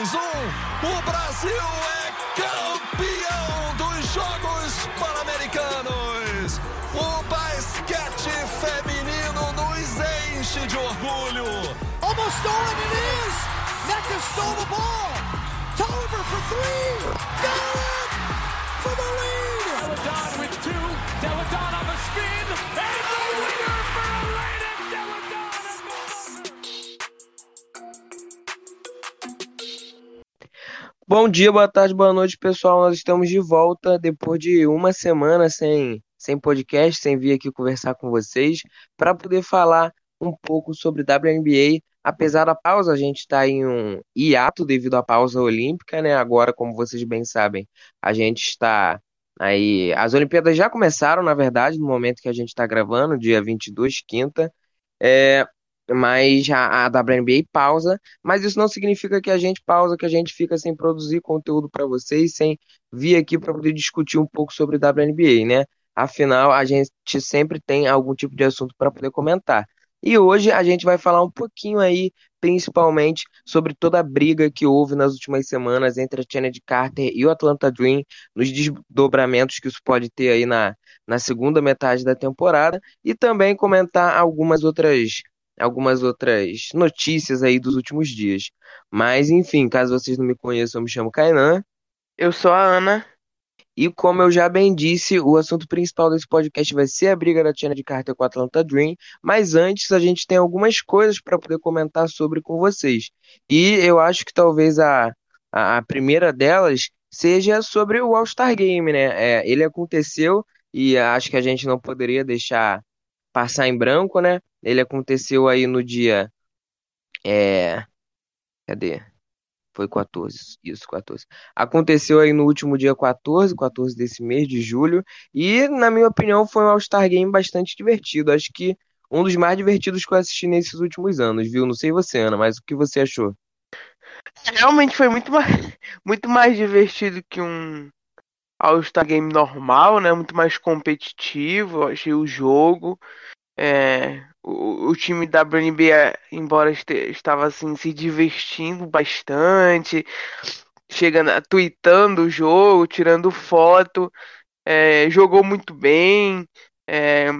3-1. O Brasil é campeão dos Jogos Pan-Americanos. O basquete feminino nos enche de orgulho. Almost stolen it is. Nectar stole the ball. Tolliver for three. Got it for the lead. Deladon with two. Deladon on the spin. Bom dia, boa tarde, boa noite, pessoal. Nós estamos de volta depois de uma semana sem, sem podcast, sem vir aqui conversar com vocês, para poder falar um pouco sobre WNBA. Apesar da pausa, a gente está em um hiato devido à pausa olímpica, né? Agora, como vocês bem sabem, a gente está aí. As Olimpíadas já começaram, na verdade, no momento que a gente está gravando, dia 22, quinta. É, mas a, a WNBA pausa, mas isso não significa que a gente pausa, que a gente fica sem produzir conteúdo para vocês, sem vir aqui para poder discutir um pouco sobre WNBA, né? Afinal, a gente sempre tem algum tipo de assunto para poder comentar. E hoje a gente vai falar um pouquinho aí, principalmente, sobre toda a briga que houve nas últimas semanas entre a Kennedy Carter e o Atlanta Dream, nos desdobramentos que isso pode ter aí na, na segunda metade da temporada, e também comentar algumas outras algumas outras notícias aí dos últimos dias. Mas, enfim, caso vocês não me conheçam, eu me chamo Kainan. Eu sou a Ana. E como eu já bem disse, o assunto principal desse podcast vai ser a briga da Tina de Carter com a Atlanta Dream. Mas antes, a gente tem algumas coisas para poder comentar sobre com vocês. E eu acho que talvez a, a, a primeira delas seja sobre o All-Star Game, né? É, ele aconteceu e acho que a gente não poderia deixar passar em branco, né? Ele aconteceu aí no dia. É. Cadê? Foi 14, isso, 14. Aconteceu aí no último dia 14, 14 desse mês de julho, e na minha opinião foi um All-Star Game bastante divertido. Acho que um dos mais divertidos que eu assisti nesses últimos anos, viu? Não sei você, Ana, mas o que você achou? Realmente foi muito mais, muito mais divertido que um All-Star Game normal, né? Muito mais competitivo, achei o jogo. É, o, o time da WNBA, embora este, estava assim se divertindo bastante, chegando, tweetando o jogo, tirando foto, é, jogou muito bem. É,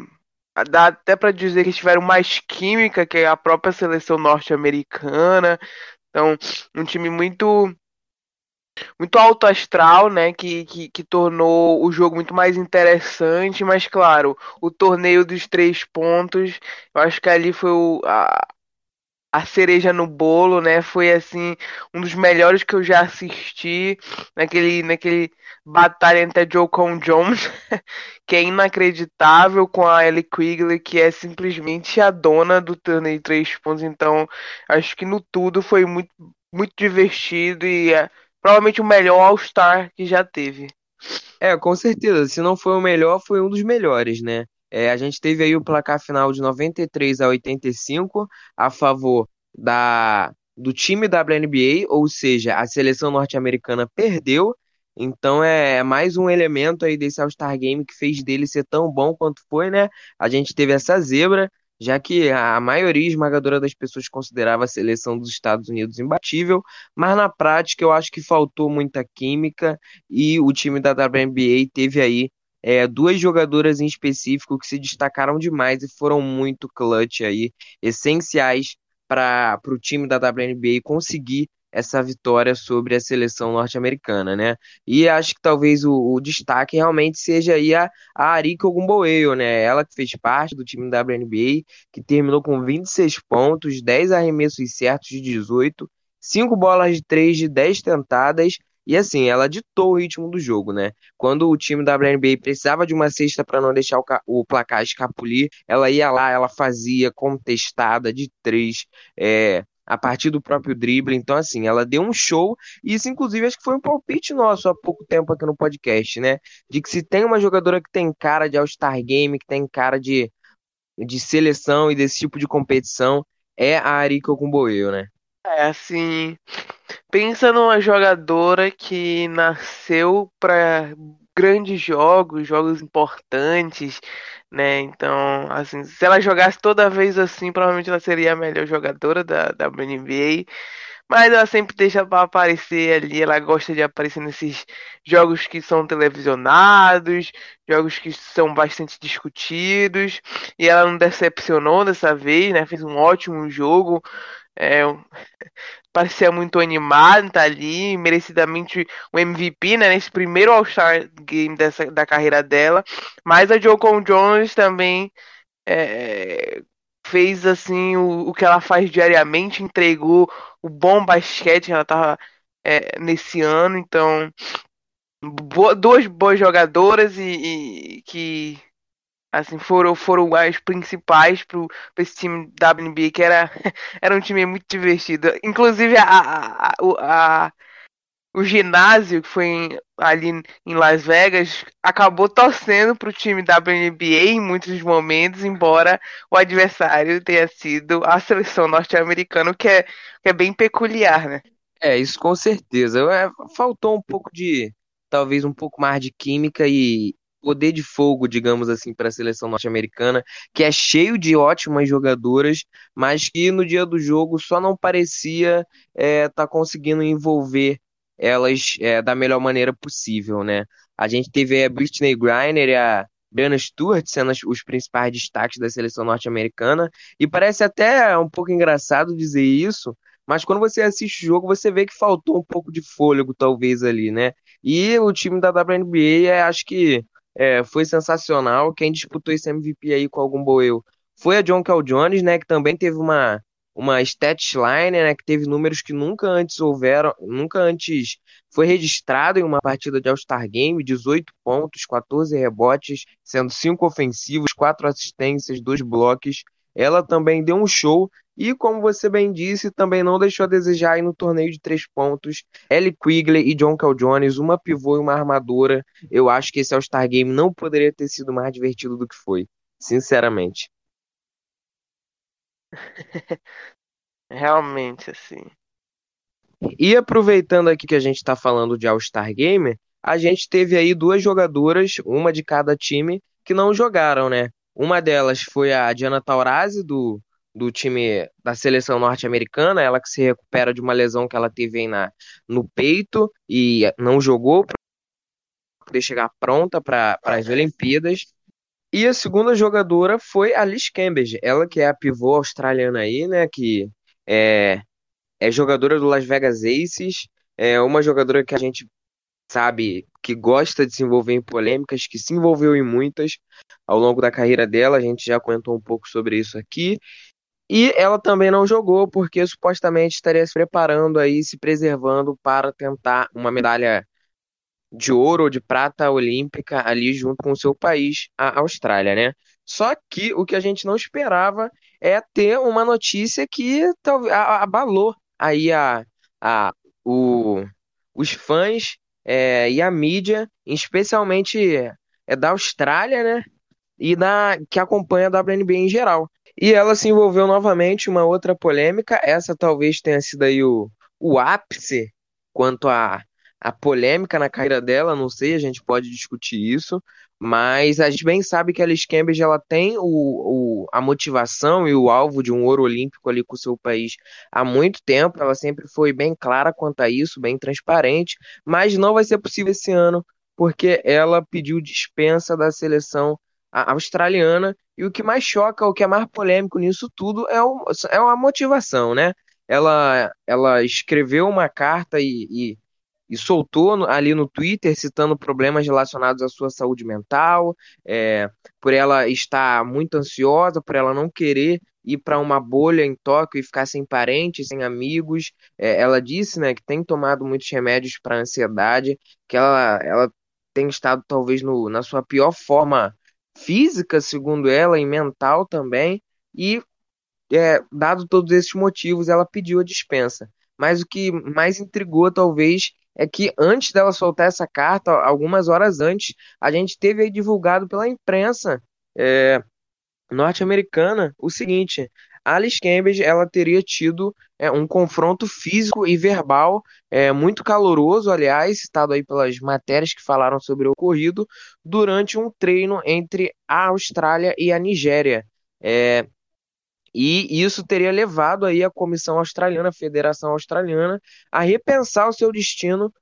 dá até para dizer que tiveram mais química que a própria seleção norte-americana. Então, um time muito muito alto astral, né? Que, que, que, tornou o jogo muito mais interessante. Mas, claro, o torneio dos três pontos, eu acho que ali foi o, a, a cereja no bolo, né? Foi assim um dos melhores que eu já assisti naquele, naquele batalha entre a Joe com Jones, que é inacreditável, com a Ellie Quigley, que é simplesmente a dona do torneio de três pontos. Então, acho que no tudo foi muito, muito divertido e é, provavelmente o melhor All-Star que já teve. É, com certeza. Se não foi o melhor, foi um dos melhores, né? É, a gente teve aí o placar final de 93 a 85 a favor da, do time da WNBA, ou seja, a seleção norte-americana perdeu. Então é mais um elemento aí desse All-Star Game que fez dele ser tão bom quanto foi, né? A gente teve essa zebra, já que a maioria esmagadora das pessoas considerava a seleção dos Estados Unidos imbatível, mas na prática eu acho que faltou muita química e o time da WNBA teve aí é, duas jogadoras em específico que se destacaram demais e foram muito clutch aí, essenciais para o time da WNBA conseguir essa vitória sobre a seleção norte-americana, né? E acho que talvez o, o, destaque realmente seja aí a, a Arika Ogumboeo, né? Ela que fez parte do time da WNBA, que terminou com 26 pontos, 10 arremessos certos de 18, 5 bolas de 3 de 10 tentadas, e assim, ela ditou o ritmo do jogo, né? Quando o time da WNBA precisava de uma cesta para não deixar o, o, placar escapulir, ela ia lá, ela fazia contestada de três, é, a partir do próprio drible. Então, assim, ela deu um show. E isso, inclusive, acho que foi um palpite nosso há pouco tempo aqui no podcast, né? De que se tem uma jogadora que tem cara de All-Star Game, que tem cara de, de seleção e desse tipo de competição, é a Arika Okumboeo, né? É, assim. Pensa numa jogadora que nasceu para grandes jogos, jogos importantes, né? Então, assim, se ela jogasse toda vez assim, provavelmente ela seria a melhor jogadora da, da NBA. mas ela sempre deixa para aparecer ali. Ela gosta de aparecer nesses jogos que são televisionados, jogos que são bastante discutidos. E ela não decepcionou dessa vez, né? Fez um ótimo jogo. É, parecia muito animada, tá ali, merecidamente o MVP, né, nesse primeiro All-Star Game dessa, da carreira dela. Mas a Jocon Jones também é, fez assim o, o que ela faz diariamente, entregou o bom basquete que ela tava é, nesse ano, então duas boas jogadoras e, e, que assim foram foram as principais para esse time da WNBA que era era um time muito divertido inclusive a, a, a, a o ginásio que foi em, ali em Las Vegas acabou torcendo para o time da WNBA em muitos momentos, embora o adversário tenha sido a seleção norte-americana, que é, que é bem peculiar, né? É, isso com certeza. É, faltou um pouco de, talvez um pouco mais de química e poder de fogo, digamos assim, para a seleção norte-americana, que é cheio de ótimas jogadoras, mas que no dia do jogo só não parecia estar é, tá conseguindo envolver elas é, da melhor maneira possível, né? A gente teve a Britney Griner e a Brianna Stewart sendo os principais destaques da seleção norte-americana, e parece até um pouco engraçado dizer isso, mas quando você assiste o jogo, você vê que faltou um pouco de fôlego, talvez, ali, né? E o time da WNBA, é, acho que é, foi sensacional. Quem disputou esse MVP aí com algum boeu foi a John Cal Jones, né? Que também teve uma, uma statline, né, que teve números que nunca antes houveram, nunca antes foi registrado em uma partida de All-Star Game, 18 pontos, 14 rebotes, sendo 5 ofensivos, 4 assistências, 2 blocos. Ela também deu um show e, como você bem disse, também não deixou a desejar aí no torneio de três pontos. Ellie Quigley e John Cal Jones, uma pivô e uma armadora. Eu acho que esse All-Star Game não poderia ter sido mais divertido do que foi, sinceramente. Realmente, assim. E aproveitando aqui que a gente está falando de All-Star Game, a gente teve aí duas jogadoras, uma de cada time, que não jogaram, né? Uma delas foi a Diana Taurasi, do, do time da seleção norte-americana, ela que se recupera de uma lesão que ela teve na, no peito e não jogou para poder chegar pronta para as Olimpíadas. E a segunda jogadora foi a Liz Cambridge, ela que é a pivô australiana aí, né, que é, é jogadora do Las Vegas Aces, é uma jogadora que a gente sabe que gosta de se envolver em polêmicas, que se envolveu em muitas ao longo da carreira dela, a gente já comentou um pouco sobre isso aqui. E ela também não jogou porque supostamente estaria se preparando aí, se preservando para tentar uma medalha de ouro ou de prata olímpica ali junto com o seu país, a Austrália, né? Só que o que a gente não esperava é ter uma notícia que talvez abalou aí a, a, o, os fãs é, e a mídia, especialmente é da Austrália, né? E da que acompanha a WNBA em geral. E ela se envolveu novamente em uma outra polêmica. Essa talvez tenha sido aí o, o ápice quanto a a polêmica na carreira dela, não sei, a gente pode discutir isso, mas a gente bem sabe que a Alice Cambridge ela tem o, o, a motivação e o alvo de um ouro olímpico ali com o seu país há muito tempo, ela sempre foi bem clara quanto a isso, bem transparente, mas não vai ser possível esse ano, porque ela pediu dispensa da seleção australiana, e o que mais choca, o que é mais polêmico nisso tudo é, o, é a motivação, né? Ela, ela escreveu uma carta e, e e soltou ali no Twitter citando problemas relacionados à sua saúde mental, é, por ela estar muito ansiosa, por ela não querer ir para uma bolha em Tóquio e ficar sem parentes, sem amigos. É, ela disse né, que tem tomado muitos remédios para ansiedade, que ela, ela tem estado talvez no, na sua pior forma física, segundo ela, e mental também, e é, dado todos esses motivos, ela pediu a dispensa. Mas o que mais intrigou, talvez, é que antes dela soltar essa carta, algumas horas antes, a gente teve aí divulgado pela imprensa é, norte-americana o seguinte: Alice Cambridge ela teria tido é, um confronto físico e verbal é, muito caloroso, aliás, citado aí pelas matérias que falaram sobre o ocorrido, durante um treino entre a Austrália e a Nigéria. É, E isso teria levado aí a comissão australiana, a Federação Australiana, a repensar o seu destino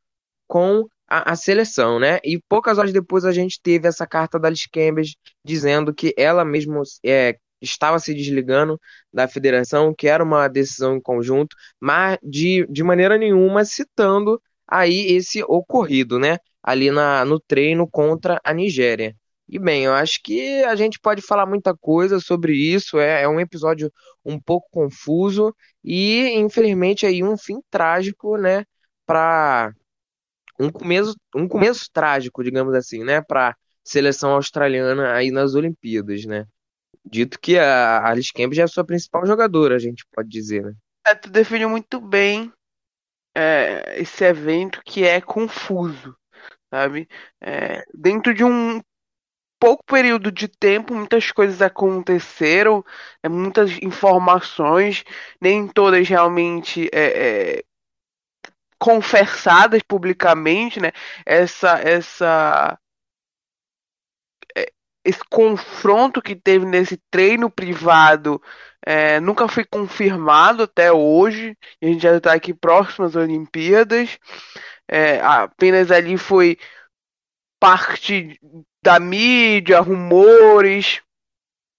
com a, a, seleção, né? E poucas horas depois a gente teve essa carta da Alice Cambridge dizendo que ela mesma é, estava se desligando da federação, que era uma decisão em conjunto, mas de, de maneira nenhuma citando aí esse ocorrido, né? Ali na, no treino contra a Nigéria. E bem, eu acho que a gente pode falar muita coisa sobre isso. É, é um episódio um pouco confuso e, infelizmente, aí um fim trágico, né? Para um começo, um começo trágico, digamos assim, né? Para seleção australiana aí nas Olimpíadas, né? Dito que a Alice Campbell é a sua principal jogadora, a gente pode dizer, né? É, tu definiu muito bem é, esse evento que é confuso, sabe? É, dentro de um pouco período de tempo, muitas coisas aconteceram, é, muitas informações, nem todas realmente é, é, confessadas publicamente, né? Essa, essa, esse confronto que teve nesse treino privado é, nunca foi confirmado até hoje. A gente já está aqui próximo às Olimpíadas. É, apenas ali foi parte da mídia, rumores,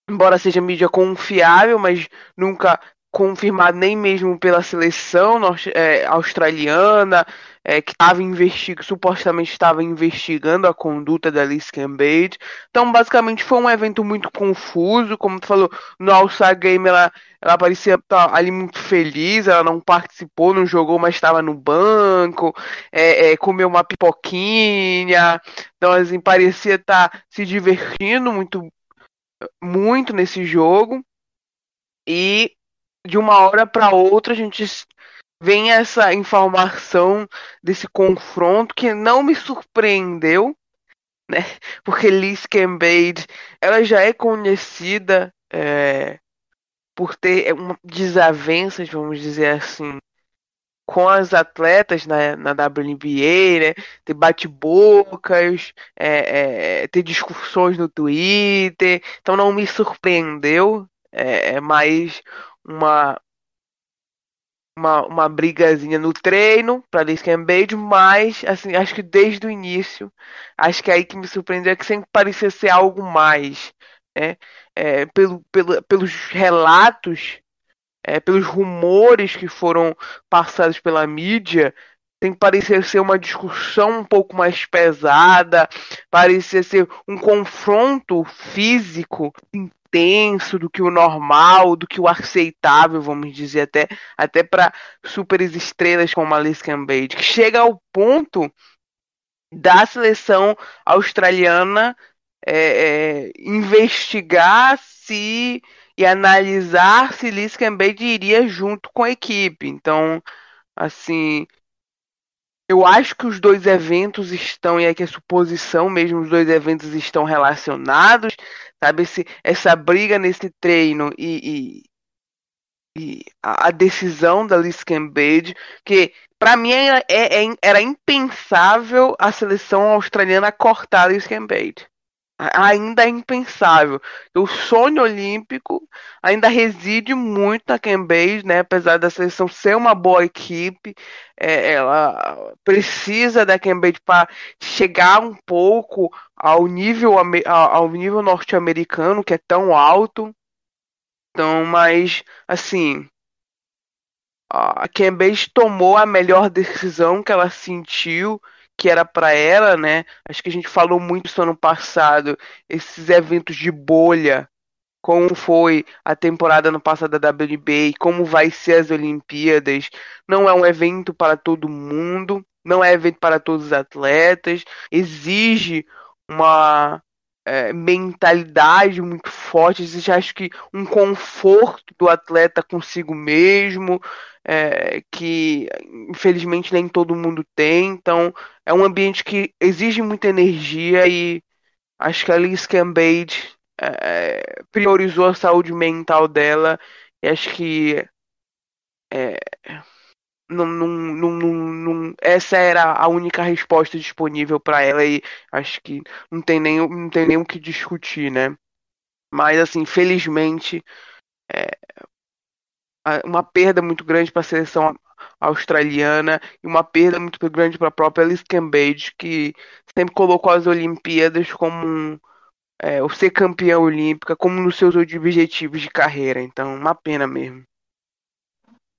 embora seja mídia confiável, mas nunca confirmado nem mesmo pela seleção é, australiana, é, que estava investigando, supostamente estava investigando a conduta da Liz Cambage. Então, basicamente, foi um evento muito confuso. Como tu falou, no All-Star Game ela, ela parecia estar tá ali muito feliz, ela não participou, não jogou, mas estava no banco, é, é, comeu uma pipoquinha. Então, assim, parecia estar tá se divertindo muito, muito nesse jogo. E de uma hora para outra a gente vem essa informação desse confronto que não me surpreendeu, né? Porque Liz Cambage, ela já é conhecida é, por ter uma desavenças, vamos dizer assim, com as atletas na, na WNBA, né? Ter bate-bocas, é, é, ter discussões no Twitter. Então não me surpreendeu, é, é mais uma uma, uma brigazinha no treino para Liz Cambage, mas assim, acho que desde o início, acho que é aí que me surpreendeu é que sempre parecia ser algo mais, né? É, pelo, pelo, pelos relatos, é, pelos rumores que foram passados pela mídia, tem parecer ser uma discussão um pouco mais pesada, parecia ser um confronto físico intenso do que o normal, do que o aceitável, vamos dizer, até, até para super estrelas como Alice Cambage, que chega ao ponto da seleção australiana é, é, investigar se e analisar se Liz Cambage iria junto com a equipe. Então, assim, eu acho que os dois eventos estão, e aqui é suposição mesmo, os dois eventos estão relacionados, sabe? Esse, essa briga nesse treino e, e, e a, a, decisão da Liz Cambage, que para mim é, é, é, era impensável a seleção australiana cortar a Liz Cambage ainda é impensável. O sonho olímpico ainda reside muito na Cambage, né? Apesar da seleção ser uma boa equipe, é, ela precisa da Cambage para chegar um pouco ao nível ao nível norte-americano que é tão alto. Então, mas assim, a Cambage tomou a melhor decisão que ela sentiu que era para ela, né? Acho que a gente falou muito isso ano passado, esses eventos de bolha, como foi a temporada no passado da WNBA, como vai ser as Olimpíadas. Não é um evento para todo mundo, não é evento para todos os atletas, exige uma é, mentalidade muito forte, exige acho que um conforto do atleta consigo mesmo, é, que infelizmente nem todo mundo tem. Então é um ambiente que exige muita energia e acho que a Liz Cambage é, priorizou a saúde mental dela e acho que é, não, não, não, não, essa era a única resposta disponível para ela e acho que não tem nem não tem nem o que discutir, né? Mas assim, felizmente é, uma perda muito grande para a seleção australiana e uma perda muito grande para a própria Alice Cambage, que sempre colocou as Olimpíadas como um, é, o ser campeã olímpica como nos seus objetivos de carreira. Então, uma pena mesmo.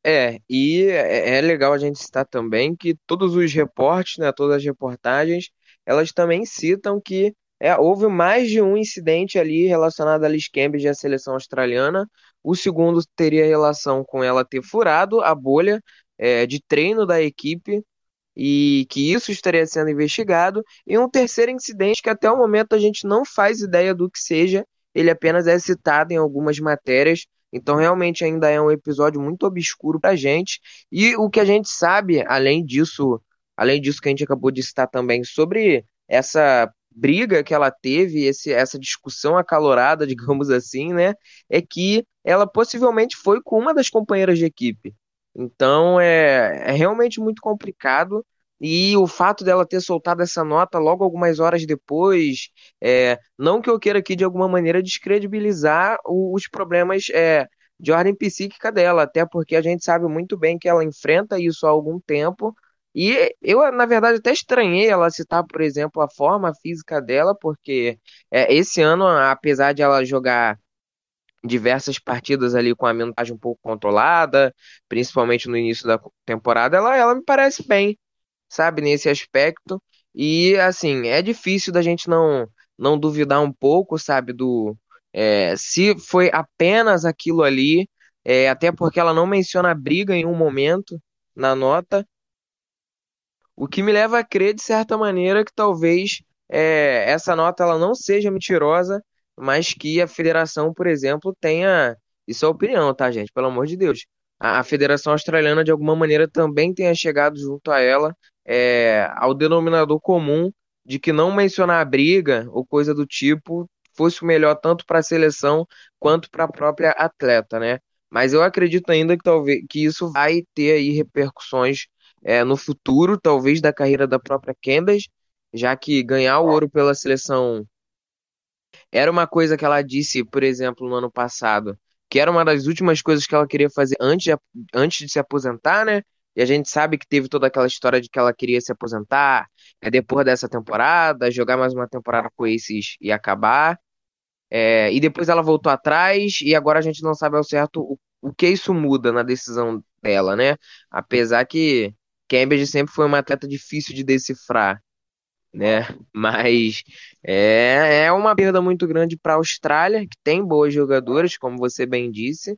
É, e é, é legal a gente citar também que todos os reportes, né, todas as reportagens, elas também citam que é, houve mais de um incidente ali relacionado a Liz Cambridge e a seleção australiana. O segundo teria relação com ela ter furado a bolha é, de treino da equipe e que isso estaria sendo investigado. E um terceiro incidente que até o momento a gente não faz ideia do que seja, ele apenas é citado em algumas matérias. Então realmente ainda é um episódio muito obscuro para a gente. E o que a gente sabe, além disso, além disso que a gente acabou de citar também sobre essa briga que ela teve, esse, essa discussão acalorada, digamos assim, né, é que ela possivelmente foi com uma das companheiras de equipe. Então é, é realmente muito complicado. E o fato dela ter soltado essa nota logo algumas horas depois, é, não que eu queira aqui de alguma maneira descredibilizar os problemas é, de ordem psíquica dela, até porque a gente sabe muito bem que ela enfrenta isso há algum tempo, e eu, na verdade, até estranhei ela citar, por exemplo, a forma física dela, porque é, esse ano, apesar de ela jogar diversas partidas ali com a minutagem um pouco controlada, principalmente no início da temporada, ela, ela me parece bem, sabe, nesse aspecto. E, assim, é difícil da gente não, não duvidar um pouco, sabe, do. É, se foi apenas aquilo ali, é, até porque ela não menciona a briga em um momento na nota. O que me leva a crer, de certa maneira, que talvez é, essa nota ela não seja mentirosa, mas que a federação, por exemplo, tenha. Isso é opinião, tá, gente? Pelo amor de Deus. A, a Federação Australiana, de alguma maneira, também tenha chegado junto a ela é, ao denominador comum de que não mencionar a briga ou coisa do tipo fosse o melhor tanto para a seleção quanto para a própria atleta, né? Mas eu acredito ainda que talvez que isso vai ter aí repercussões é, no futuro, talvez, da carreira da própria Candace, já que ganhar o ouro pela seleção era uma coisa que ela disse, por exemplo, no ano passado, que era uma das últimas coisas que ela queria fazer antes de, antes de se aposentar, né? E a gente sabe que teve toda aquela história de que ela queria se aposentar é, depois dessa temporada, jogar mais uma temporada com esses e acabar. É, e depois ela voltou atrás e agora a gente não sabe ao certo o, o que isso muda na decisão dela, né? Apesar que Cambridge sempre foi uma atleta difícil de decifrar, né? Mas é, é uma perda muito grande para a Austrália, que tem boas jogadoras, como você bem disse,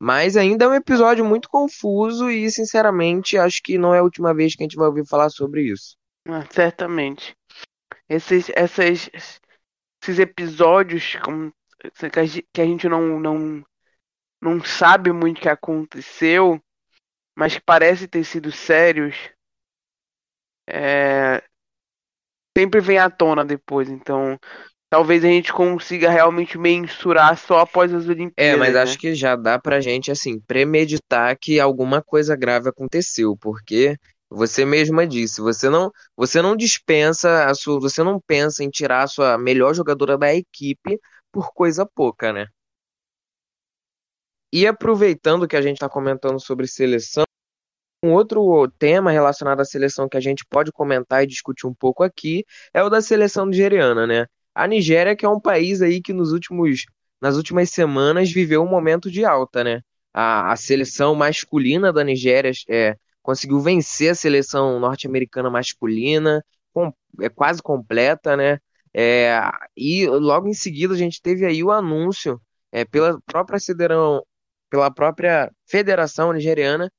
mas ainda é um episódio muito confuso e, sinceramente, acho que não é a última vez que a gente vai ouvir falar sobre isso. Ah, certamente. Esses, essas, esses episódios como, que a gente não, não, não sabe muito o que aconteceu mas que parece ter sido sérios, é, sempre vem à tona depois. Então, talvez a gente consiga realmente mensurar só após as Olimpíadas. É, mas né? acho que já dá pra gente, assim, premeditar que alguma coisa grave aconteceu, porque você mesma disse, você não, você não dispensa a sua, você não pensa em tirar a sua melhor jogadora da equipe por coisa pouca, né? E aproveitando que a gente está comentando sobre seleção, um outro tema relacionado à seleção que a gente pode comentar e discutir um pouco aqui é o da seleção nigeriana, né? A Nigéria, que é um país aí que nos últimos, nas últimas semanas viveu um momento de alta, né? A, a seleção masculina da Nigéria é, conseguiu vencer a seleção norte-americana masculina, com, é quase completa, né? É, e logo em seguida a gente teve aí o anúncio é, pela própria federação, pela própria federação nigeriana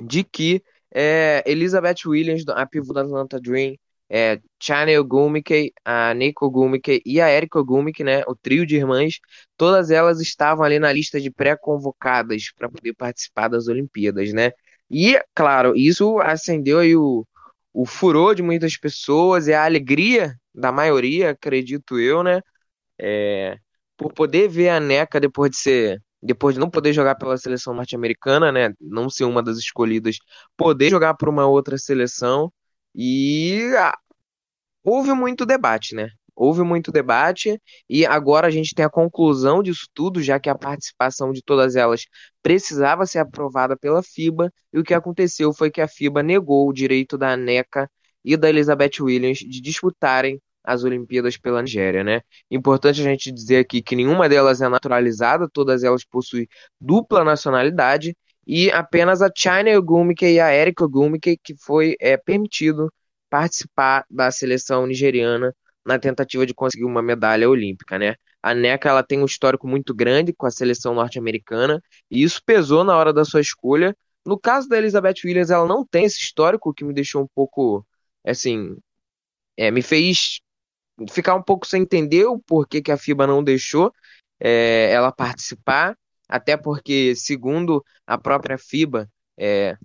de que é, Elizabeth Williams, a pivô da Atlanta Dream, é, Chane Ogumike, a Nico Ogumike e a Erika Ogumike, né, o trio de irmãs, todas elas estavam ali na lista de pré-convocadas para poder participar das Olimpíadas, né? E, claro, isso acendeu aí o, o furor de muitas pessoas e a alegria da maioria, acredito eu, né? É, por poder ver a NECA depois de ser depois de não poder jogar pela seleção norte-americana, né, não ser uma das escolhidas, poder jogar por uma outra seleção e ah, houve muito debate, né? houve muito debate e agora a gente tem a conclusão disso tudo, já que a participação de todas elas precisava ser aprovada pela FIBA, e o que aconteceu foi que a FIBA negou o direito da NECA e da Elizabeth Williams de disputarem as Olimpíadas pela Nigéria, né? Importante a gente dizer aqui que nenhuma delas é naturalizada, todas elas possuem dupla nacionalidade e apenas a China Ogumike e a Erika Ogumike que foi é, permitido participar da seleção nigeriana na tentativa de conseguir uma medalha olímpica, né? A NECA ela tem um histórico muito grande com a seleção norte-americana e isso pesou na hora da sua escolha. No caso da Elizabeth Williams, ela não tem esse histórico, o que me deixou um pouco, assim, é, me fez ficar um pouco sem entender o porquê que a FIBA não deixou é, ela participar, até porque, segundo a própria FIBA, é,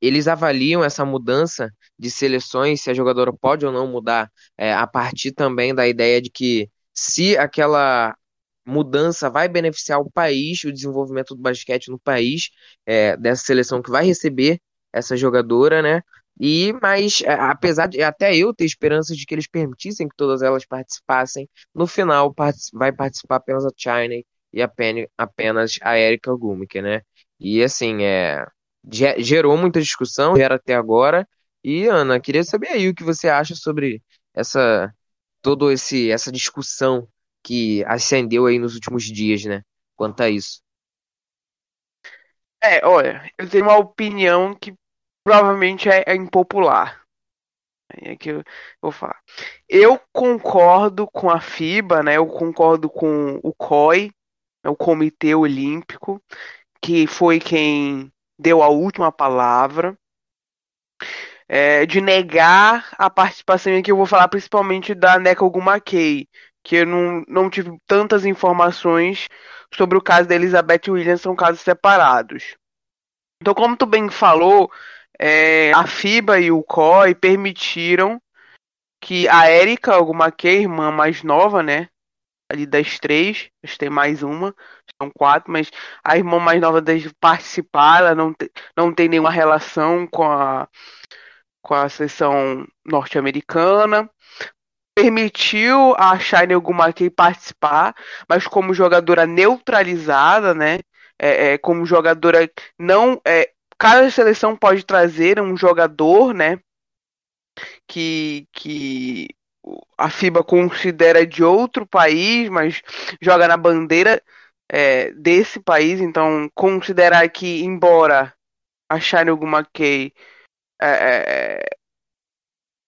eles avaliam essa mudança de seleções, se a jogadora pode ou não mudar, é, a partir também da ideia de que se aquela mudança vai beneficiar o país, o desenvolvimento do basquete no país, é, dessa seleção que vai receber essa jogadora, né? E, mas, é, apesar de até eu ter esperanças de que eles permitissem que todas elas participassem, no final vai participar apenas a China e apenas a Erika Gumike, né? E assim, é, gerou muita discussão, gera até agora. E, Ana, queria saber aí o que você acha sobre essa todo esse essa discussão que ascendeu aí nos últimos dias, né? Quanto a isso. É, olha, eu tenho uma opinião que provavelmente é, é impopular. É que eu vou falar. Eu concordo com a FIBA, né? Eu concordo com o COI, né, o Comitê Olímpico, que foi quem deu a última palavra. É, de negar a participação aqui, eu vou falar principalmente da Neca Gumakei, que eu não, não tive tantas informações sobre o caso da Elizabeth Williams, são casos separados. Então, como tu bem falou, é, a FIBA e o COI permitiram que a Erika Gumakei, irmã mais nova, né, ali das três, acho que tem mais uma, são quatro, mas a irmã mais nova de participar, ela não, te, não tem nenhuma relação com a, com a seleção norte-americana. Permitiu a Shine Ogumake participar, mas como jogadora neutralizada, né? É, é, como jogadora não. É, cada seleção pode trazer um jogador, né? Que, que a FIBA considera de outro país, mas joga na bandeira é, desse país. Então, considerar que, embora a Shine Ogumakei é, é,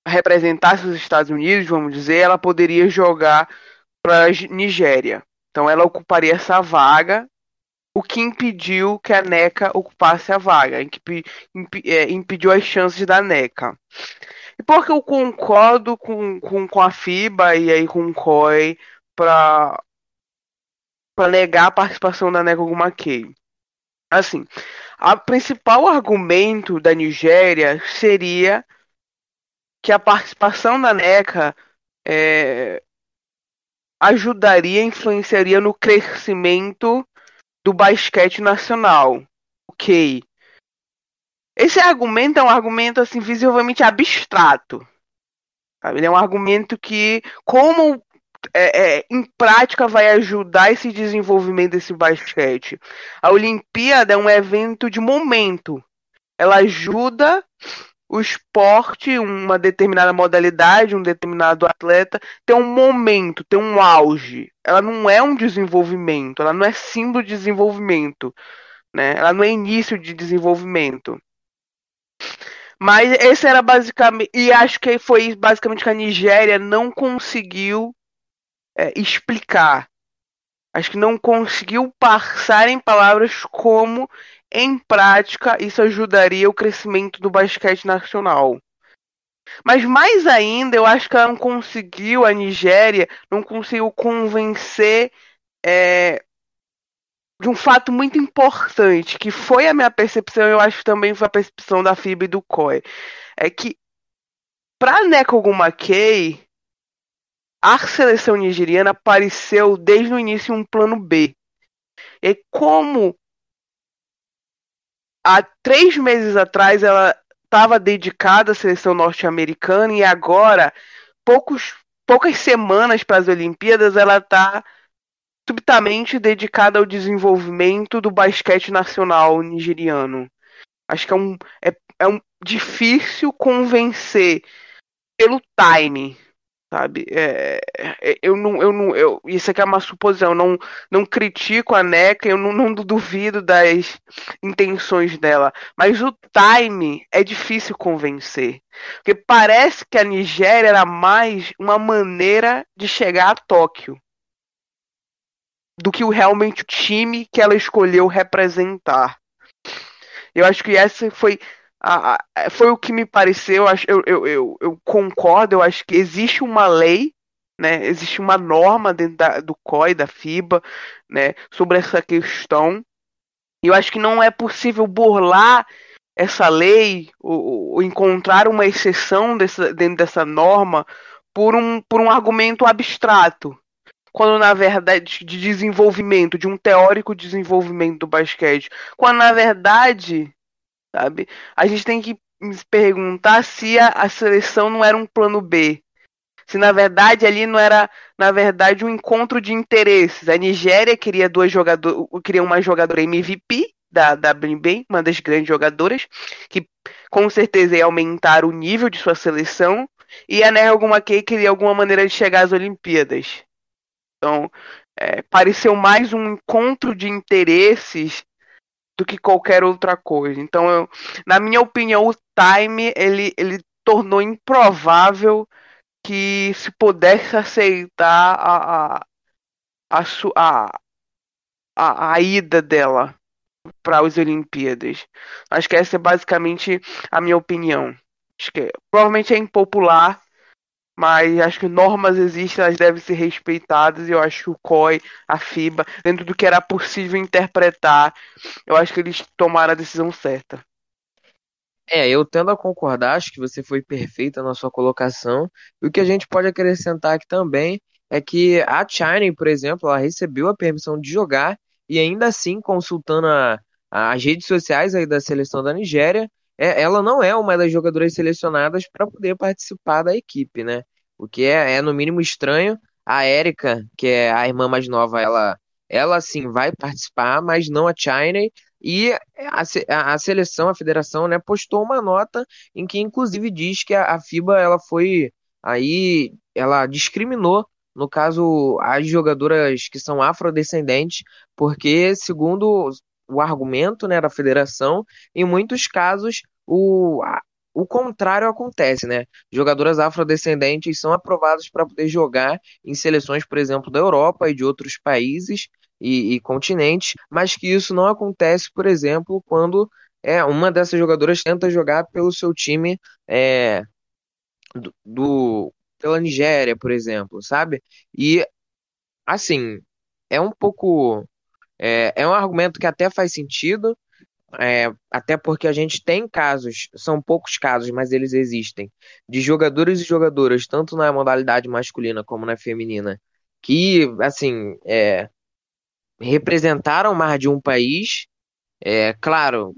representasse os Estados Unidos, vamos dizer, ela poderia jogar para a Nigéria. Então, ela ocuparia essa vaga, o que impediu que a NECA ocupasse a vaga, é, impediu as chances da NECA. E porque eu concordo com, com, com a FIBA e aí com o COI para negar a participação da Nego Gumakei. Assim, o principal argumento da Nigéria seria que a participação da NECA é, ajudaria, influenciaria no crescimento do basquete nacional. Ok. Esse argumento é um argumento assim visivelmente abstrato. Sabe? Ele é um argumento que, como é, é, em prática, vai ajudar esse desenvolvimento desse basquete. A Olimpíada é um evento de momento. Ela ajuda o esporte, uma determinada modalidade, um determinado atleta, ter um momento, ter um auge. Ela não é um desenvolvimento, ela não é símbolo de desenvolvimento, né? Ela não é início de desenvolvimento. Mas esse era basicamente. E acho que foi basicamente que a Nigéria não conseguiu é, explicar. Acho que não conseguiu passar em palavras como, em prática, isso ajudaria o crescimento do basquete nacional. Mas mais ainda, eu acho que ela não conseguiu, a Nigéria, não conseguiu convencer é, de um fato muito importante, que foi a minha percepção, eu acho que também foi a percepção da FIBA e do COE, é que para Neko Gumakei, a seleção nigeriana apareceu desde o início um plano B. E como há três meses atrás ela estava dedicada à seleção norte-americana e agora, poucos poucas semanas para as Olimpíadas, ela está subitamente dedicada ao desenvolvimento do basquete nacional nigeriano. Acho que é um, é, é um difícil convencer pelo time, sabe? É, é, eu não, eu não, eu, isso aqui é uma suposição. Eu não, não critico a NECA, eu não, não duvido das intenções dela, mas o time é difícil convencer, porque parece que a Nigéria era mais uma maneira de chegar a Tóquio do que o, realmente o time que ela escolheu representar. Eu acho que essa foi a, a, foi o que me pareceu. Eu, eu, eu, eu, concordo, eu acho que existe uma lei, né, existe uma norma dentro da, do COI, da FIBA, né, sobre essa questão. E eu acho que não é possível burlar essa lei ou, ou encontrar uma exceção dessa, dentro dessa norma por um, por um argumento abstrato quando na verdade de desenvolvimento, de um teórico desenvolvimento do basquete, quando na verdade, sabe, a gente tem que se perguntar se a, a seleção não era um plano B. Se na verdade ali não era, na verdade, um encontro de interesses. A Nigéria queria duas jogadoras, queria uma jogadora MVP da WNBA, uma das grandes jogadoras, que com certeza ia aumentar o nível de sua seleção, e a Ner alguma queria alguma maneira de chegar às Olimpíadas. Então, é, pareceu mais um encontro de interesses do que qualquer outra coisa. Então, eu, na minha opinião, o time ele, ele tornou improvável que se pudesse aceitar a, a, a, a, a, a ida dela para as Olimpíadas. Acho que essa é basicamente a minha opinião. Acho que provavelmente é impopular, mas acho que normas existem, elas devem ser respeitadas, e eu acho que o COI, a FIBA, dentro do que era possível interpretar, eu acho que eles tomaram a decisão certa. É, eu tendo a concordar, acho que você foi perfeita na sua colocação. E o que a gente pode acrescentar aqui também é que a China, por exemplo, ela recebeu a permissão de jogar e ainda assim, consultando a, as redes sociais aí da seleção da Nigéria, é, ela não é uma das jogadoras selecionadas para poder participar da equipe, né? O que é, é no mínimo estranho. A Erika, que é a irmã mais nova, ela, ela sim vai participar, mas não a China. E a, a, seleção, a federação, né, postou uma nota em que inclusive diz que a, a FIBA ela foi aí, ela discriminou no caso, as jogadoras que são afrodescendentes, porque, segundo o argumento né, da federação, em muitos casos o, a, o contrário acontece, né? Jogadoras afrodescendentes são aprovadas para poder jogar em seleções, por exemplo, da Europa e de outros países e, e continentes, mas que isso não acontece, por exemplo, quando é uma dessas jogadoras tenta jogar pelo seu time é, do, do pela Nigéria, por exemplo, sabe? E assim é um pouco é, é um argumento que até faz sentido, é, até porque a gente tem casos, são poucos casos, mas eles existem, de jogadores e jogadoras, tanto na modalidade masculina como na feminina, que, assim, é, representaram mais de um país. É, claro,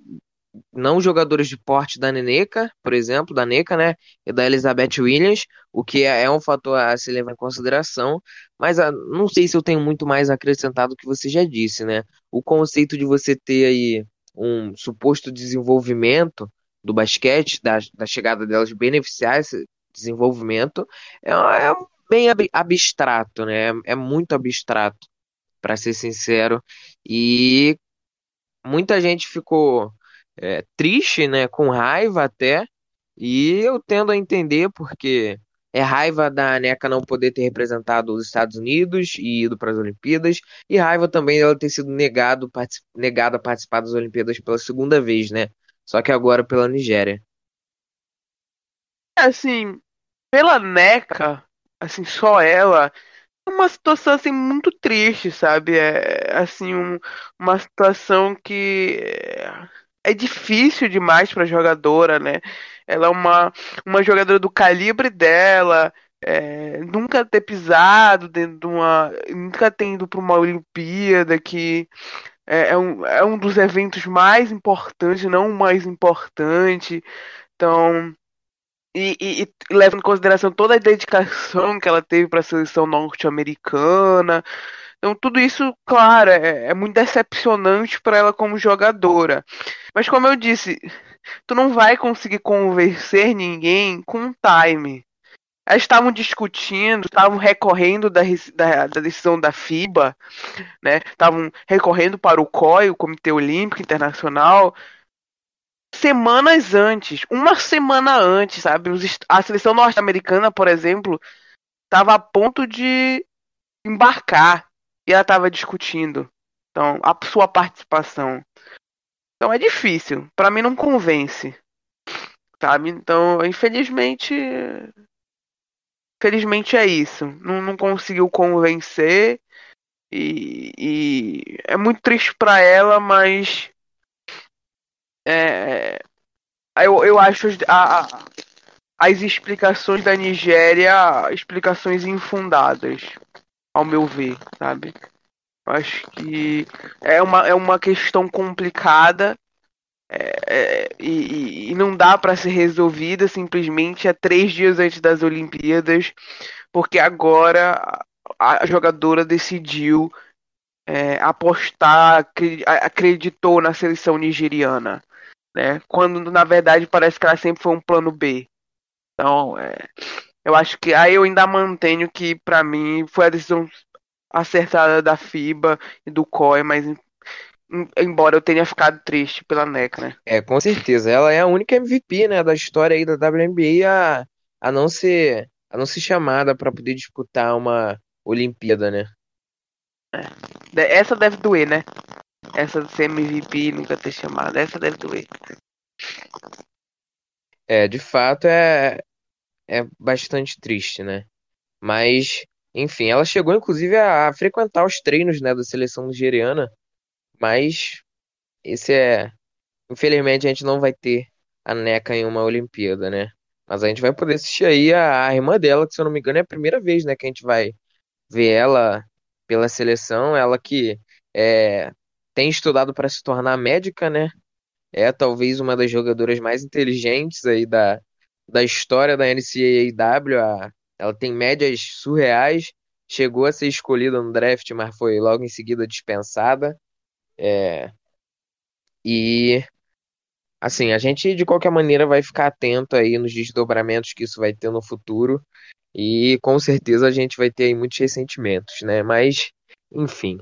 não jogadores de porte da Neneca, por exemplo, da Neca, né, e da Elizabeth Williams, o que é, é um fator a se levar em consideração, mas a, ah, não sei se eu tenho muito mais acrescentado do que você já disse, né? O conceito de você ter aí um suposto desenvolvimento do basquete, da, da chegada delas beneficiar esse desenvolvimento, é, é bem ab, abstrato, né? É, é muito abstrato, para ser sincero, e muita gente ficou é, triste, né, com raiva até, e eu tendo a entender porque é raiva da NECA não poder ter representado os Estados Unidos e ido para as Olimpíadas, e raiva também dela ter sido negado, negada a participar das Olimpíadas pela segunda vez, né? Só que agora pela Nigéria. É, assim, pela NECA, assim, só ela, é uma situação assim muito triste, sabe? É assim um, uma situação que é difícil demais para jogadora, né? Ela é uma, uma jogadora do calibre dela, é, nunca ter pisado dentro de uma. nunca ter ido para uma Olimpíada que é, é, um, é um dos eventos mais importantes, não o mais importante. Então, e, e, e leva em consideração toda a dedicação que ela teve para a seleção norte-americana. Então, tudo isso, claro, é, é muito decepcionante para ela como jogadora. Mas, como eu disse, tu não vai conseguir convencer ninguém com time. Elas estavam discutindo, estavam recorrendo da, da, da, decisão da FIBA, né? Estavam recorrendo para o COI, o Comitê Olímpico Internacional, semanas antes, uma semana antes, sabe? A seleção norte-americana, por exemplo, estava a ponto de embarcar e ela estava discutindo. Então, a sua participação. Então é difícil. Para mim não convence. Sabe? Então, infelizmente. Infelizmente é isso. Não, não conseguiu convencer. E, e é muito triste para ela, mas é, eu, eu acho a, as explicações da Nigéria explicações infundadas, ao meu ver, sabe? Acho que é uma, é uma questão complicada é, é, e, e, não dá para ser resolvida simplesmente a três dias antes das Olimpíadas, porque agora a jogadora decidiu é, apostar, acreditou na seleção nigeriana né? Quando na verdade parece que ela sempre foi um plano B. Então, é, eu acho que aí eu ainda mantenho que para mim foi a decisão acertada da FIBA e do COI, mas embora eu tenha ficado triste pela NEC, né? É, com certeza. Ela é a única MVP, né, da história aí da WNBA a, a não ser a não ser chamada para poder disputar uma Olimpíada, né? É. Essa deve doer, né? Essa de ser MVP nunca ter chamado. Essa deve doer. É, de fato é, é bastante triste, né? Mas, enfim, ela chegou inclusive a, a frequentar os treinos, né, da seleção nigeriana. Mas esse é. Infelizmente a gente não vai ter a NECA em uma Olimpíada, né? Mas a gente vai poder assistir aí a, a irmã dela, que se eu não me engano é a primeira vez, né, que a gente vai ver ela pela seleção. Ela que é, tem estudado para se tornar médica, né? É talvez uma das jogadoras mais inteligentes aí da, da história da NCAA. A, ela tem médias surreais, chegou a ser escolhida no draft, mas foi logo em seguida dispensada. É, e assim, a gente de qualquer maneira vai ficar atento aí nos desdobramentos que isso vai ter no futuro. E com certeza a gente vai ter aí muitos ressentimentos, né? Mas, enfim,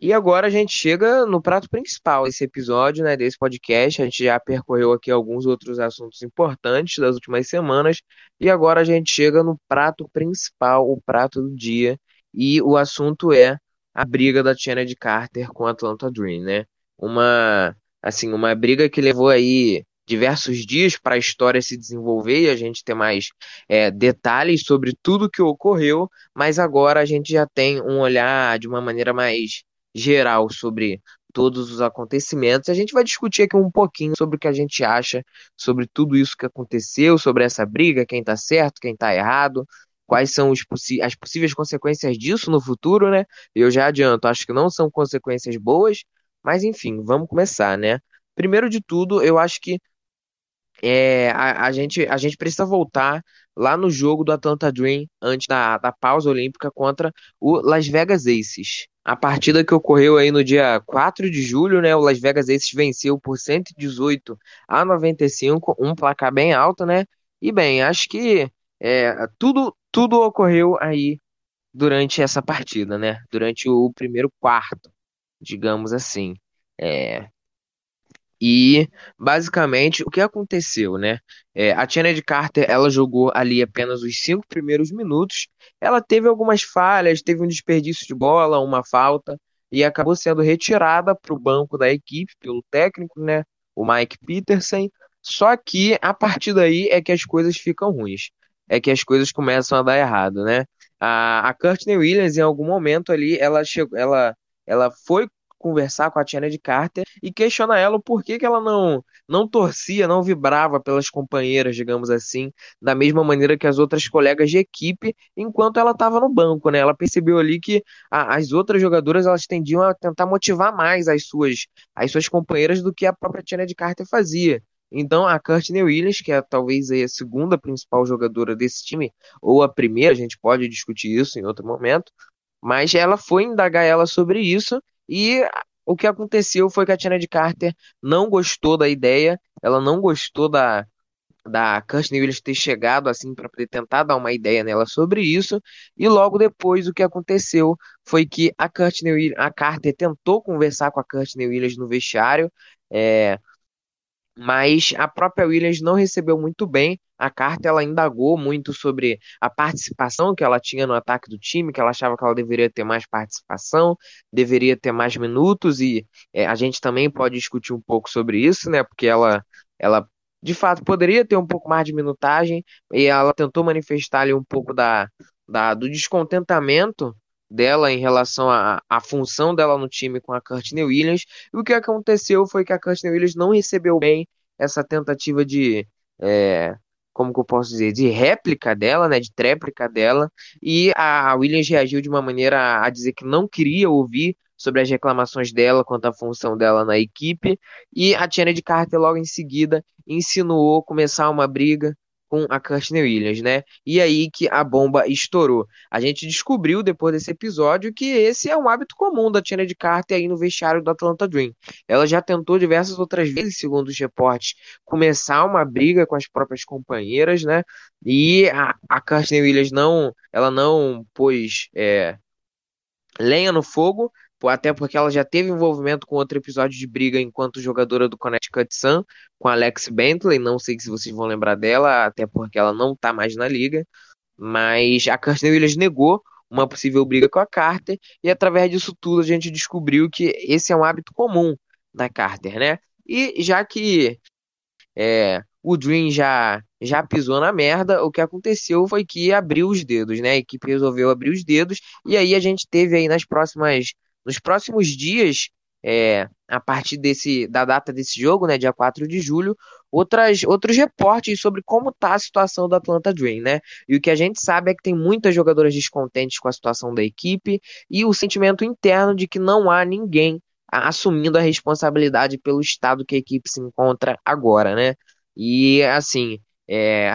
e agora a gente chega no prato principal desse episódio, né, desse podcast. A gente já percorreu aqui alguns outros assuntos importantes das últimas semanas e agora a gente chega no prato principal, o prato do dia, e o assunto é a briga da de Carter com a Atlanta Dream, né? Uma assim, uma briga que levou aí diversos dias para a história se desenvolver e a gente ter mais é, detalhes sobre tudo que ocorreu, mas agora a gente já tem um olhar de uma maneira mais geral sobre todos os acontecimentos. A gente vai discutir aqui um pouquinho sobre o que a gente acha sobre tudo isso que aconteceu, sobre essa briga, quem está certo, quem está errado, quais são as possíveis consequências disso no futuro, né? Eu já adianto, acho que não são consequências boas, mas enfim, vamos começar, né? Primeiro de tudo, eu acho que é, a, a, gente, a gente precisa voltar lá no jogo do Atlanta Dream antes da, da pausa olímpica contra o Las Vegas Aces. A partida que ocorreu aí no dia 4 de julho, né? O Las Vegas Aces venceu por 118 a 95, um placar bem alto, né? E bem, acho que é, tudo, tudo ocorreu aí durante essa partida, né? Durante o primeiro quarto, digamos assim. É, e basicamente o que aconteceu, né? É, a de Carter ela jogou ali apenas os cinco primeiros minutos. Ela teve algumas falhas, teve um desperdício de bola, uma falta e acabou sendo retirada para o banco da equipe pelo técnico, né? O Mike Peterson. Só que a partir daí é que as coisas ficam ruins, é que as coisas começam a dar errado, né? A, a Courtney Williams em algum momento ali ela chegou, ela ela foi conversar com a Tiana de Carter e questionar ela o porquê que ela não não torcia, não vibrava pelas companheiras, digamos assim, da mesma maneira que as outras colegas de equipe, enquanto ela estava no banco, né? Ela percebeu ali que a, as outras jogadoras elas tendiam a tentar motivar mais as suas as suas companheiras do que a própria Tiana de Carter fazia. Então a Courtney Williams, que é talvez a segunda principal jogadora desse time, ou a primeira, a gente pode discutir isso em outro momento, mas ela foi indagar ela sobre isso e o que aconteceu foi que a Tina de Carter não gostou da ideia, ela não gostou da, da Kirsten Williams ter chegado assim para poder tentar dar uma ideia nela sobre isso, e logo depois o que aconteceu foi que a Kirsten a Carter tentou conversar com a Kirsten Williams no vestiário, é, mas a própria Williams não recebeu muito bem. A Carter ela indagou muito sobre a participação que ela tinha no ataque do time, que ela achava que ela deveria ter mais participação, deveria ter mais minutos, e é, a gente também pode discutir um pouco sobre isso, né? Porque ela, ela de fato poderia ter um pouco mais de minutagem, e ela tentou manifestar ali um pouco da, da do descontentamento dela em relação à, função dela no time com a Courtney Williams. E o que aconteceu foi que a Courtney Williams não recebeu bem essa tentativa de. É, como que eu posso dizer, de réplica dela, né, de tréplica dela, e a Williams reagiu de uma maneira a dizer que não queria ouvir sobre as reclamações dela quanto à função dela na equipe, e a Tiana de Carter logo em seguida insinuou começar uma briga com a Kirsten Williams, né? E aí que a bomba estourou. A gente descobriu depois desse episódio que esse é um hábito comum da Tina de Carter aí no vestiário do Atlanta Dream. Ela já tentou diversas outras vezes, segundo os reportes, começar uma briga com as próprias companheiras, né? E a, a Kirsten Williams não, ela não pôs é, lenha no fogo, até porque ela já teve envolvimento com outro episódio de briga enquanto jogadora do Connecticut Sun, com Alex Bentley, não sei se vocês vão lembrar dela, até porque ela não tá mais na liga, mas a Kirsten Williams negou uma possível briga com a Carter, e através disso tudo a gente descobriu que esse é um hábito comum da Carter, né? E já que é, o Dream já, já pisou na merda, o que aconteceu foi que abriu os dedos, né? A equipe resolveu abrir os dedos, e aí a gente teve aí nas próximas nos próximos dias, é, a partir desse, da data desse jogo, né, dia 4 de julho, outras, outros reportes sobre como está a situação do Atlanta Dream, né? E o que a gente sabe é que tem muitas jogadoras descontentes com a situação da equipe e o sentimento interno de que não há ninguém assumindo a responsabilidade pelo estado que a equipe se encontra agora, né? E assim, é,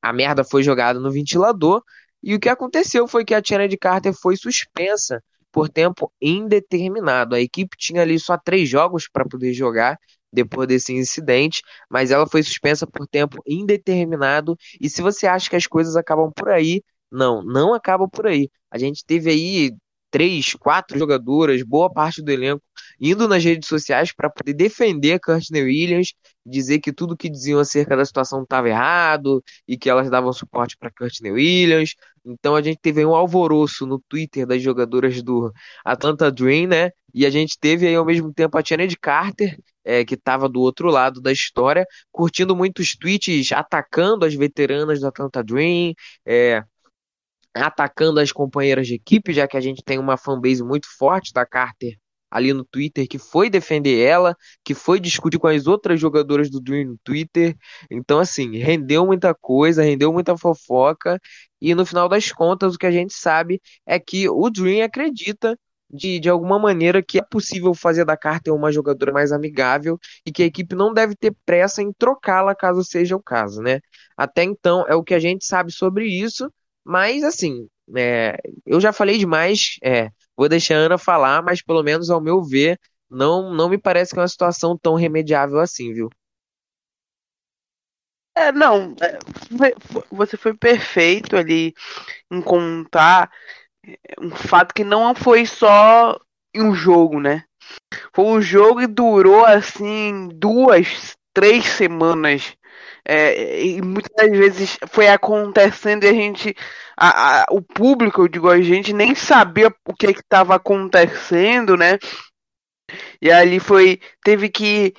a merda foi jogada no ventilador e o que aconteceu foi que a Tiana de Carter foi suspensa por tempo indeterminado. A equipe tinha ali só três jogos para poder jogar depois desse incidente, mas ela foi suspensa por tempo indeterminado. E se você acha que as coisas acabam por aí, não, não acabam por aí. A gente teve aí três, quatro jogadoras, boa parte do elenco, indo nas redes sociais para poder defender a Courtney Williams, dizer que tudo que diziam acerca da situação estava errado e que elas davam suporte para Courtney Williams. Então a gente teve um alvoroço no Twitter das jogadoras do Atlanta Dream, né? E a gente teve aí ao mesmo tempo a Janet Carter, é, que estava do outro lado da história, curtindo muitos tweets atacando as veteranas do Atlanta Dream, é, atacando as companheiras de equipe, já que a gente tem uma fanbase muito forte da Carter ali no Twitter que foi defender ela, que foi discutir com as outras jogadoras do Dream no Twitter. Então, assim, rendeu muita coisa, rendeu muita fofoca. E no final das contas, o que a gente sabe é que o Dream acredita de, de alguma maneira que é possível fazer da Carter uma jogadora mais amigável e que a equipe não deve ter pressa em trocá-la caso seja o caso, né? Até então é o que a gente sabe sobre isso. Mas, assim, é, eu já falei demais, é, vou deixar a Ana falar, mas pelo menos ao meu ver, não, não me parece que é uma situação tão remediável assim, viu? É, não, é, você foi perfeito ali em contar é, um fato que não foi só em um jogo, né? Foi um jogo e durou assim duas, três semanas é, e muitas vezes foi acontecendo e a gente, a, a, o público, eu digo, a gente nem sabia o que estava acontecendo, né? E ali foi, teve que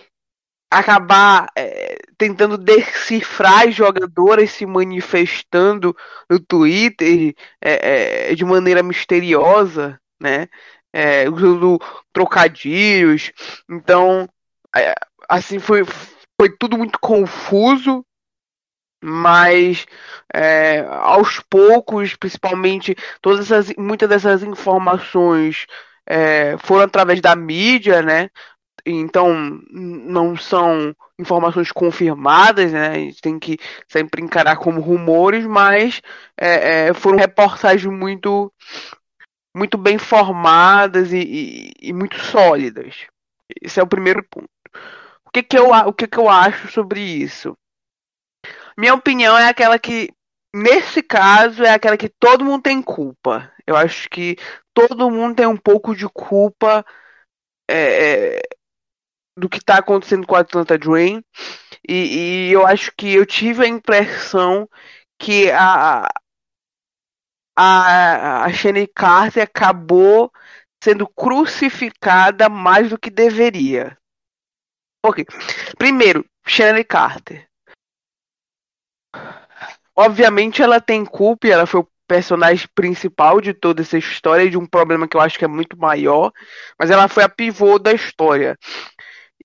acabar é, tentando decifrar as jogadoras se manifestando no Twitter é, é, de maneira misteriosa, né? É, usando trocadilhos. Então, é, assim foi foi tudo muito confuso, mas é, aos poucos, principalmente, todas essas, muitas dessas informações é, foram através da mídia, né? então não são informações confirmadas, né? A gente tem que sempre encarar como rumores, mas é, é, foram reportagens muito, muito bem formadas e, e, e, muito sólidas. Esse é o primeiro ponto. O que, que, eu, o que, que eu acho sobre isso? Minha opinião é aquela que, nesse caso, é aquela que todo mundo tem culpa. Eu acho que todo mundo tem um pouco de culpa é, é do que está acontecendo com a Atlanta Dream. E, e, eu acho que eu tive a impressão que a, a, a Shane Carter acabou sendo crucificada mais do que deveria. Ok. Primeiro, Shane Carter. Obviamente ela tem culpa, ela foi o personagem principal de toda essa história e de um problema que eu acho que é muito maior, mas ela foi a pivô da história.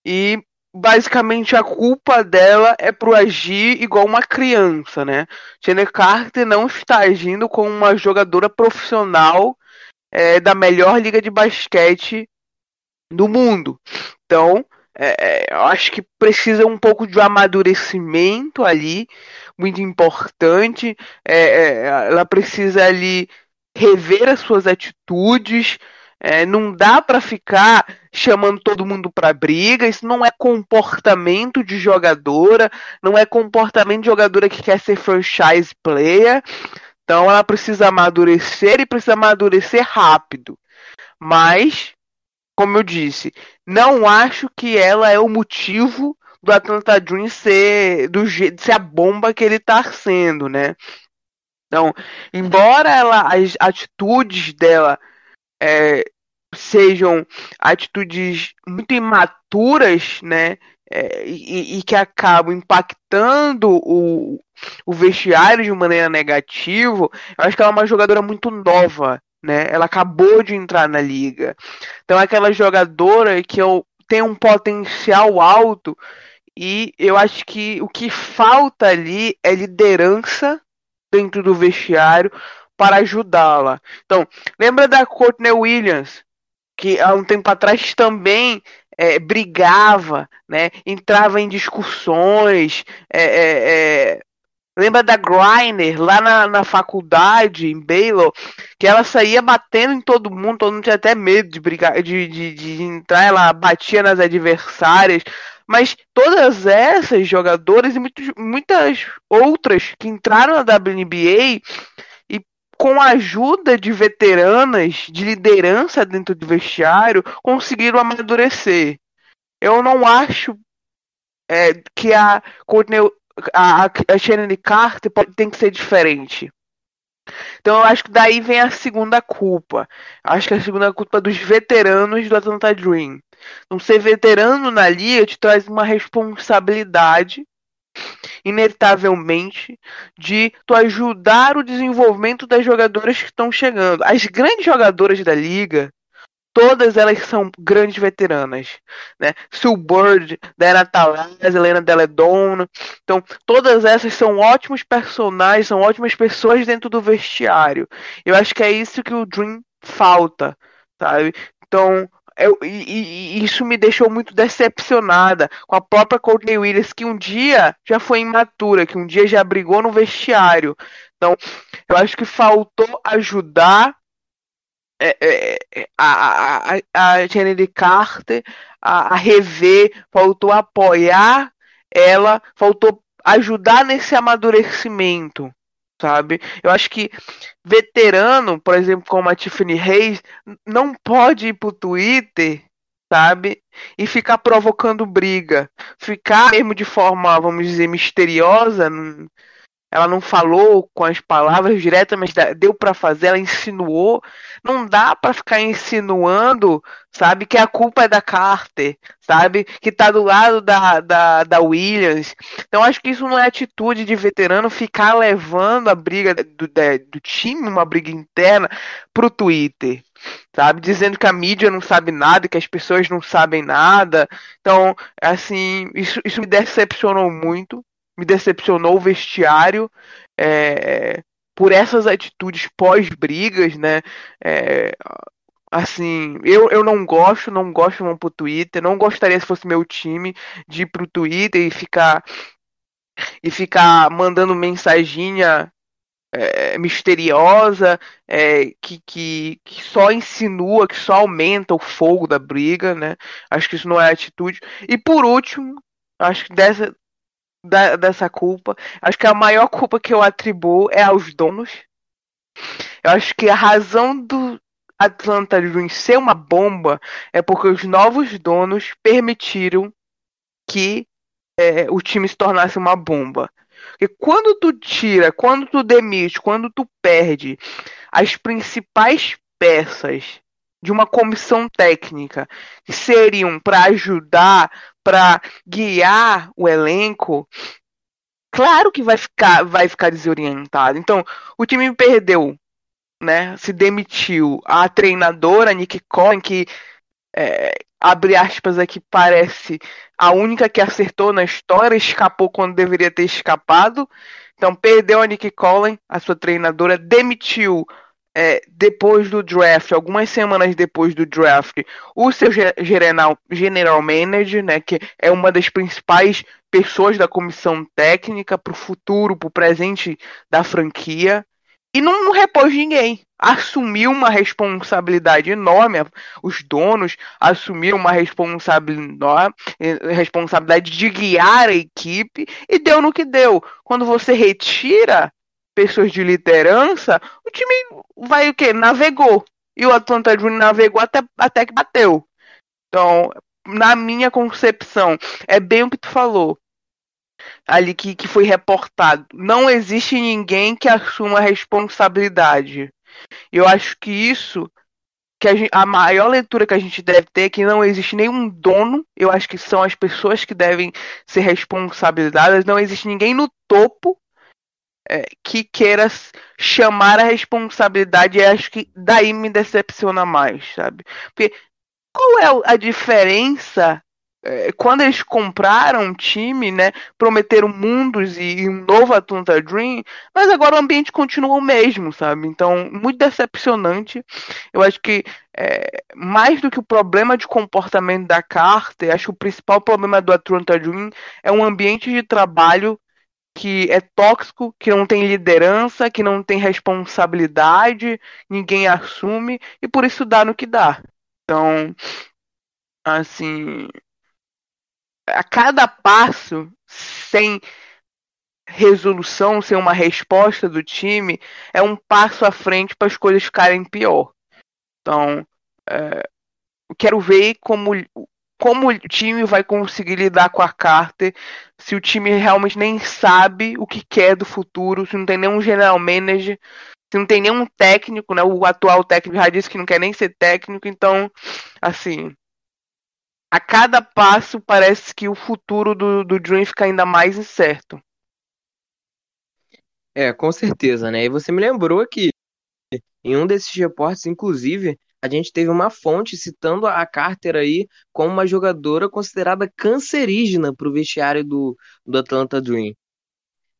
E basicamente a culpa dela é pro agir igual uma criança, né? Jenny Carter não está agindo como uma jogadora profissional é, da melhor liga de basquete do mundo. Então, é, é eu acho que precisa um pouco de amadurecimento ali muito importante. É, é, ela precisa ali rever as suas atitudes. É, não dá para ficar chamando todo mundo para briga. Isso não é comportamento de jogadora, não é comportamento de jogadora que quer ser franchise player. Então ela precisa amadurecer e precisa amadurecer rápido. Mas, como eu disse, não acho que ela é o motivo do Atlanta Dream ser, do, ser a bomba que ele está sendo, né? Então, embora ela, as atitudes dela é, sejam atitudes muito imaturas, né? É, e, e, que acabam impactando o, o vestiário de maneira negativa, eu acho que ela é uma jogadora muito nova, né? Ela acabou de entrar na liga. Então é aquela jogadora que eu tem um potencial alto e eu acho que o que falta ali é liderança dentro do vestiário para ajudá-la. Então, lembra da Courtney Williams, que há um tempo atrás também é, brigava, né? entrava em discussões. É, é, é lembra da Griner lá na, na faculdade, em Baylor, que ela saía batendo em todo mundo, todo mundo tinha até medo de brigar, de, de, de entrar, ela batia nas adversárias. Mas todas essas jogadoras e muitos, muitas outras que entraram na WNBA e com a ajuda de veteranas de liderança dentro do vestiário conseguiram amadurecer. Eu não acho é, que a Courtney, a, a Shannon Carter pode, tem que ser diferente. Então eu acho que daí vem a segunda culpa. Acho que a segunda culpa é dos veteranos do Atlanta Dream. Então, ser veterano na liga te traz uma responsabilidade, inevitavelmente, de tu ajudar o desenvolvimento das jogadoras que estão chegando. As grandes jogadoras da liga, todas elas são grandes veteranas, né? Sue Bird, Diana Taurasi, Helena Deledon, então todas essas são ótimos personagens, são ótimas pessoas dentro do vestiário. Eu acho que é isso que o Dream falta, sabe? Então eu, e, e, isso me deixou muito decepcionada com a própria Courtney Williams, que um dia já foi imatura, que um dia já brigou no vestiário. Então, eu acho que faltou ajudar é, é, a, a, a Kennedy Carter a, a rever, faltou apoiar ela, faltou ajudar nesse amadurecimento sabe? Eu acho que veterano, por exemplo, como a Tiffany Reis, não pode ir pro Twitter, sabe? E ficar provocando briga. Ficar mesmo de forma, vamos dizer, misteriosa, ela não falou com as palavras diretas, mas deu para fazer, ela insinuou. Não dá para ficar insinuando, sabe, que a culpa é da Carter, sabe, que tá do lado da, da, da Williams. Então acho que isso não é atitude de veterano ficar levando a briga do, do time, uma briga interna, pro Twitter sabe? Dizendo que a mídia não sabe nada, que as pessoas não sabem nada. Então, assim, isso, isso me decepcionou muito me decepcionou o vestiário é, por essas atitudes pós-brigas, né? É, Assim, eu, eu não gosto, não gosto de ir pro Twitter, não gostaria se fosse meu time de ir pro Twitter e ficar e ficar mandando mensaginha é, misteriosa é, que, que, que só insinua, que só aumenta o fogo da briga, né? Acho que isso não é atitude. E por último, acho que dessa, da, dessa culpa, acho que a maior culpa que eu atribuo é aos donos. Eu acho que a razão do Atlanta Dreams ser uma bomba é porque os novos donos permitiram que é, o time se tornasse uma bomba. Porque quando tu tira, quando tu demite, quando tu perde as principais peças de uma comissão técnica que seriam para ajudar, para guiar o elenco, claro que vai ficar, vai ficar desorientado. Então, o time perdeu, né? Se demitiu a treinadora Nick Cohen, que é, abre aspas aqui, parece a única que acertou na história, escapou quando deveria ter escapado. Então perdeu a Nick Collin, a sua treinadora, demitiu é, depois do draft, algumas semanas depois do draft, o seu general, general manager, né, que é uma das principais pessoas da comissão técnica para o futuro, para o presente da franquia e não repôs ninguém. Assumiu uma responsabilidade enorme, os donos assumiram uma responsabilidade, responsabilidade de guiar a equipe e deu no que deu. Quando você retira pessoas de liderança, o time vai o quê? Navegou. E o Atlanta Dream navegou até, até que bateu. Então, na minha concepção, é bem o que tu falou ali que, que foi reportado. Não existe ninguém que assuma a responsabilidade. Eu acho que isso que a, gente, a, maior leitura que a gente deve ter é que não existe nenhum dono. Eu acho que são as pessoas que devem ser responsabilizadas. Não existe ninguém no topo é, que queira chamar a responsabilidade. E acho que daí me decepciona mais, sabe? Porque qual é a diferença é, quando eles compraram o time, né, prometeram mundos e, e, um novo Atlanta Dream, mas agora o ambiente continua o mesmo, sabe? Então, muito decepcionante. Eu acho que é, mais do que o problema de comportamento da Carter, acho que o principal problema do Atlanta Dream é um ambiente de trabalho que é tóxico, que não tem liderança, que não tem responsabilidade, ninguém assume e por isso dá no que dá. Então, assim, a cada passo sem resolução, sem uma resposta do time, é um passo à frente para as coisas ficarem pior. Então, é, quero ver como, como o time vai conseguir lidar com a Carter, se o time realmente nem sabe o que quer do futuro, se não tem nenhum general manager, se não tem nenhum técnico, né? O atual técnico já disse que não quer nem ser técnico, então, assim, a cada passo parece que o futuro do, do Dream fica ainda mais incerto. É, com certeza, né? E você me lembrou que em um desses reportes, inclusive, a gente teve uma fonte citando a Carter aí como uma jogadora considerada cancerígena para o vestiário do, do Atlanta Dream.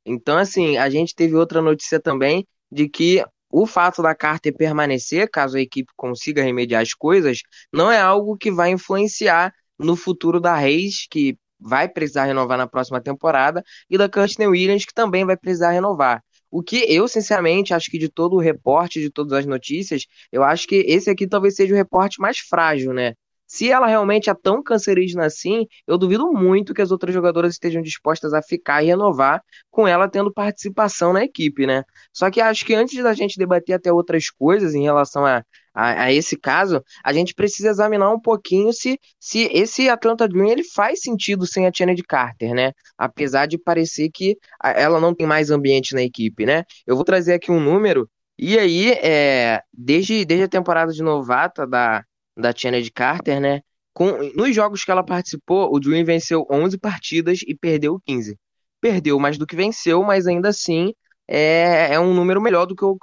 Então, assim, a gente teve outra notícia também de que o fato da Carter permanecer, caso a equipe consiga remediar as coisas, não é algo que vai influenciar no futuro da Reis, que vai precisar renovar na próxima temporada, e da Courtney Williams, que também vai precisar renovar. O que eu, sinceramente, acho que de todo o reporte, de todas as notícias, eu acho que esse aqui talvez seja o reporte mais frágil, né? Se ela realmente é tão cancerígena assim, eu duvido muito que as outras jogadoras estejam dispostas a ficar e renovar com ela tendo participação na equipe, né? Só que acho que antes da gente debater até outras coisas em relação a, a, a, esse caso, a gente precisa examinar um pouquinho se, se esse Atlanta Dream ele faz sentido sem a de Carter, né? Apesar de parecer que ela não tem mais ambiente na equipe, né? Eu vou trazer aqui um número, e aí, é, desde, desde a temporada de novata da, da de Carter, né? Com, nos jogos que ela participou, o Dream venceu 11 partidas e perdeu 15. Perdeu mais do que venceu, mas ainda assim é, é um número melhor do que, eu,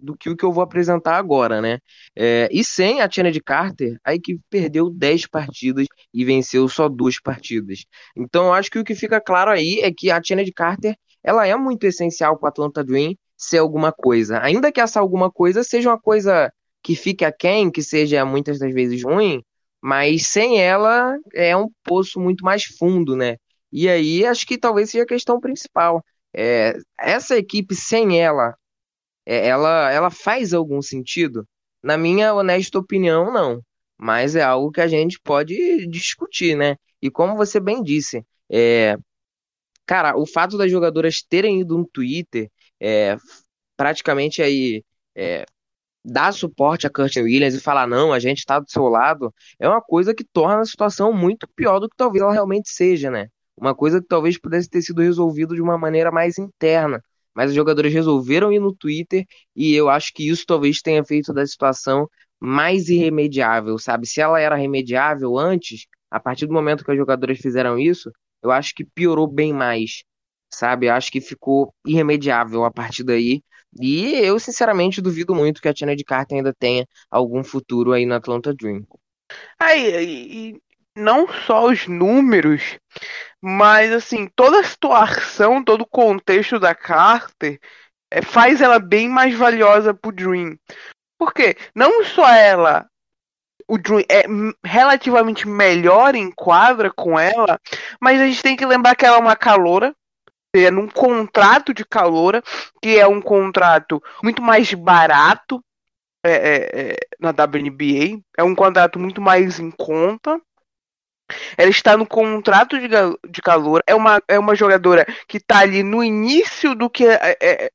do que o que eu vou apresentar agora, né? É, e sem a de Carter, a equipe perdeu 10 partidas e venceu só duas partidas. Então eu acho que o que fica claro aí é que a de Carter ela é muito essencial para o Atlanta Dream ser alguma coisa. Ainda que essa alguma coisa seja uma coisa que fique aquém, que seja muitas das vezes ruim, mas sem ela é um poço muito mais fundo, né? E aí acho que talvez seja a questão principal. É, essa equipe sem ela, é, ela, ela faz algum sentido? Na minha honesta opinião, não. Mas é algo que a gente pode discutir, né? E como você bem disse, é, cara, o fato das jogadoras terem ido no Twitter, é, praticamente aí é, dar suporte a Curtin Williams e falar não, a gente está do seu lado, é uma coisa que torna a situação muito pior do que talvez ela realmente seja, né? Uma coisa que talvez pudesse ter sido resolvido de uma maneira mais interna. Mas os jogadores resolveram ir no Twitter e eu acho que isso talvez tenha feito da situação mais irremediável, sabe? Se ela era remediável antes, a partir do momento que os jogadores fizeram isso, eu acho que piorou bem mais, sabe? Eu acho que ficou irremediável a partir daí. E eu, sinceramente, duvido muito que a Tina de Carter ainda tenha algum futuro aí no Atlanta Dream. Aí, não só os números, mas assim, toda a situação, todo o contexto da Carter é, faz ela bem mais valiosa pro Dream. Porque não só ela o Dream é relativamente melhor em quadra com ela, mas a gente tem que lembrar que ela é uma caloura, é num contrato de caloura, que é um contrato muito mais barato é, é, é na WNBA, é um contrato muito mais em conta. Ela está no contrato de, de calor, é uma, é uma jogadora que está ali no início do que é, é,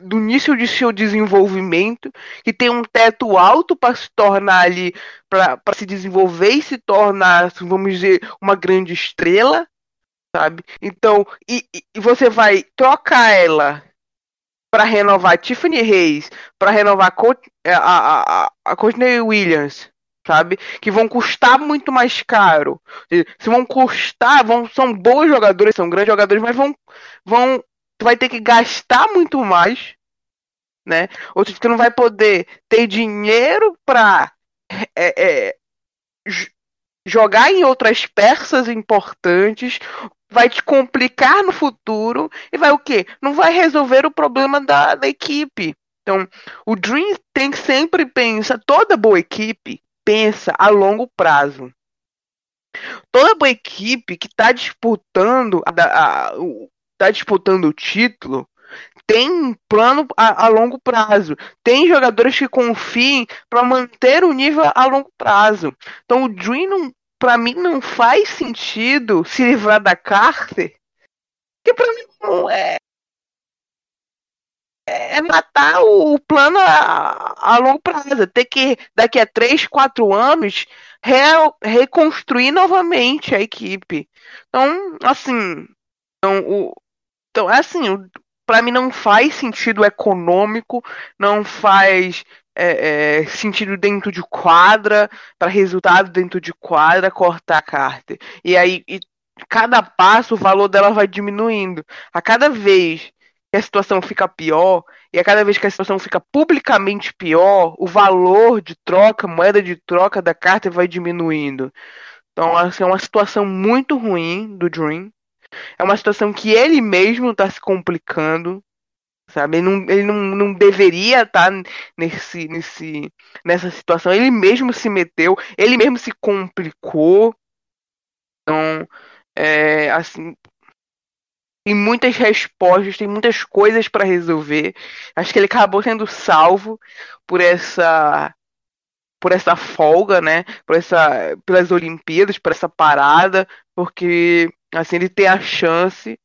do início de seu desenvolvimento, que tem um teto alto para se tornar ali, para se desenvolver e se tornar, vamos dizer, uma grande estrela, sabe? Então, e, e você vai trocar ela para renovar Tiffany Reis, para renovar a, a, a, a Courtney Williams, sabe? Que vão custar muito mais caro. Se vão custar, vão, são bons jogadores, são grandes jogadores, mas vão, vão vai ter que gastar muito mais, né? Ou seja, tu não vai poder ter dinheiro para é, é, jogar em outras peças importantes, vai te complicar no futuro e vai o quê? Não vai resolver o problema da, da equipe. Então, o Dream tem que sempre pensar, toda boa equipe pensa a longo prazo. Toda boa equipe que está disputando a, a, está disputando o título tem um plano a, a, longo prazo. Tem jogadores que confiem para manter o nível a longo prazo. Então o Dream, para mim, não faz sentido se livrar da Carter, que para mim não é. É matar o plano a, a longo prazo. Ter que, daqui a 3, 4 anos, re, reconstruir novamente a equipe. Então, assim, então, o, então, é assim, para mim não faz sentido econômico, não faz é, é, sentido dentro de quadra, para resultado dentro de quadra, cortar a carta. E aí, e cada passo, o valor dela vai diminuindo. A cada vez que a situação fica pior, e a cada vez que a situação fica publicamente pior, o valor de troca, moeda de troca da carta vai diminuindo. Então, assim, é uma situação muito ruim do Dream. É uma situação que ele mesmo está se complicando, sabe? Ele não, ele não, não deveria estar tá nesse, nesse, nessa situação. Ele mesmo se meteu, ele mesmo se complicou. Então, é, assim, tem muitas respostas, tem muitas coisas para resolver. Acho que ele acabou sendo salvo por essa por essa folga, né? Por essa pelas Olimpíadas, por essa parada, porque Assim, ele tem a chance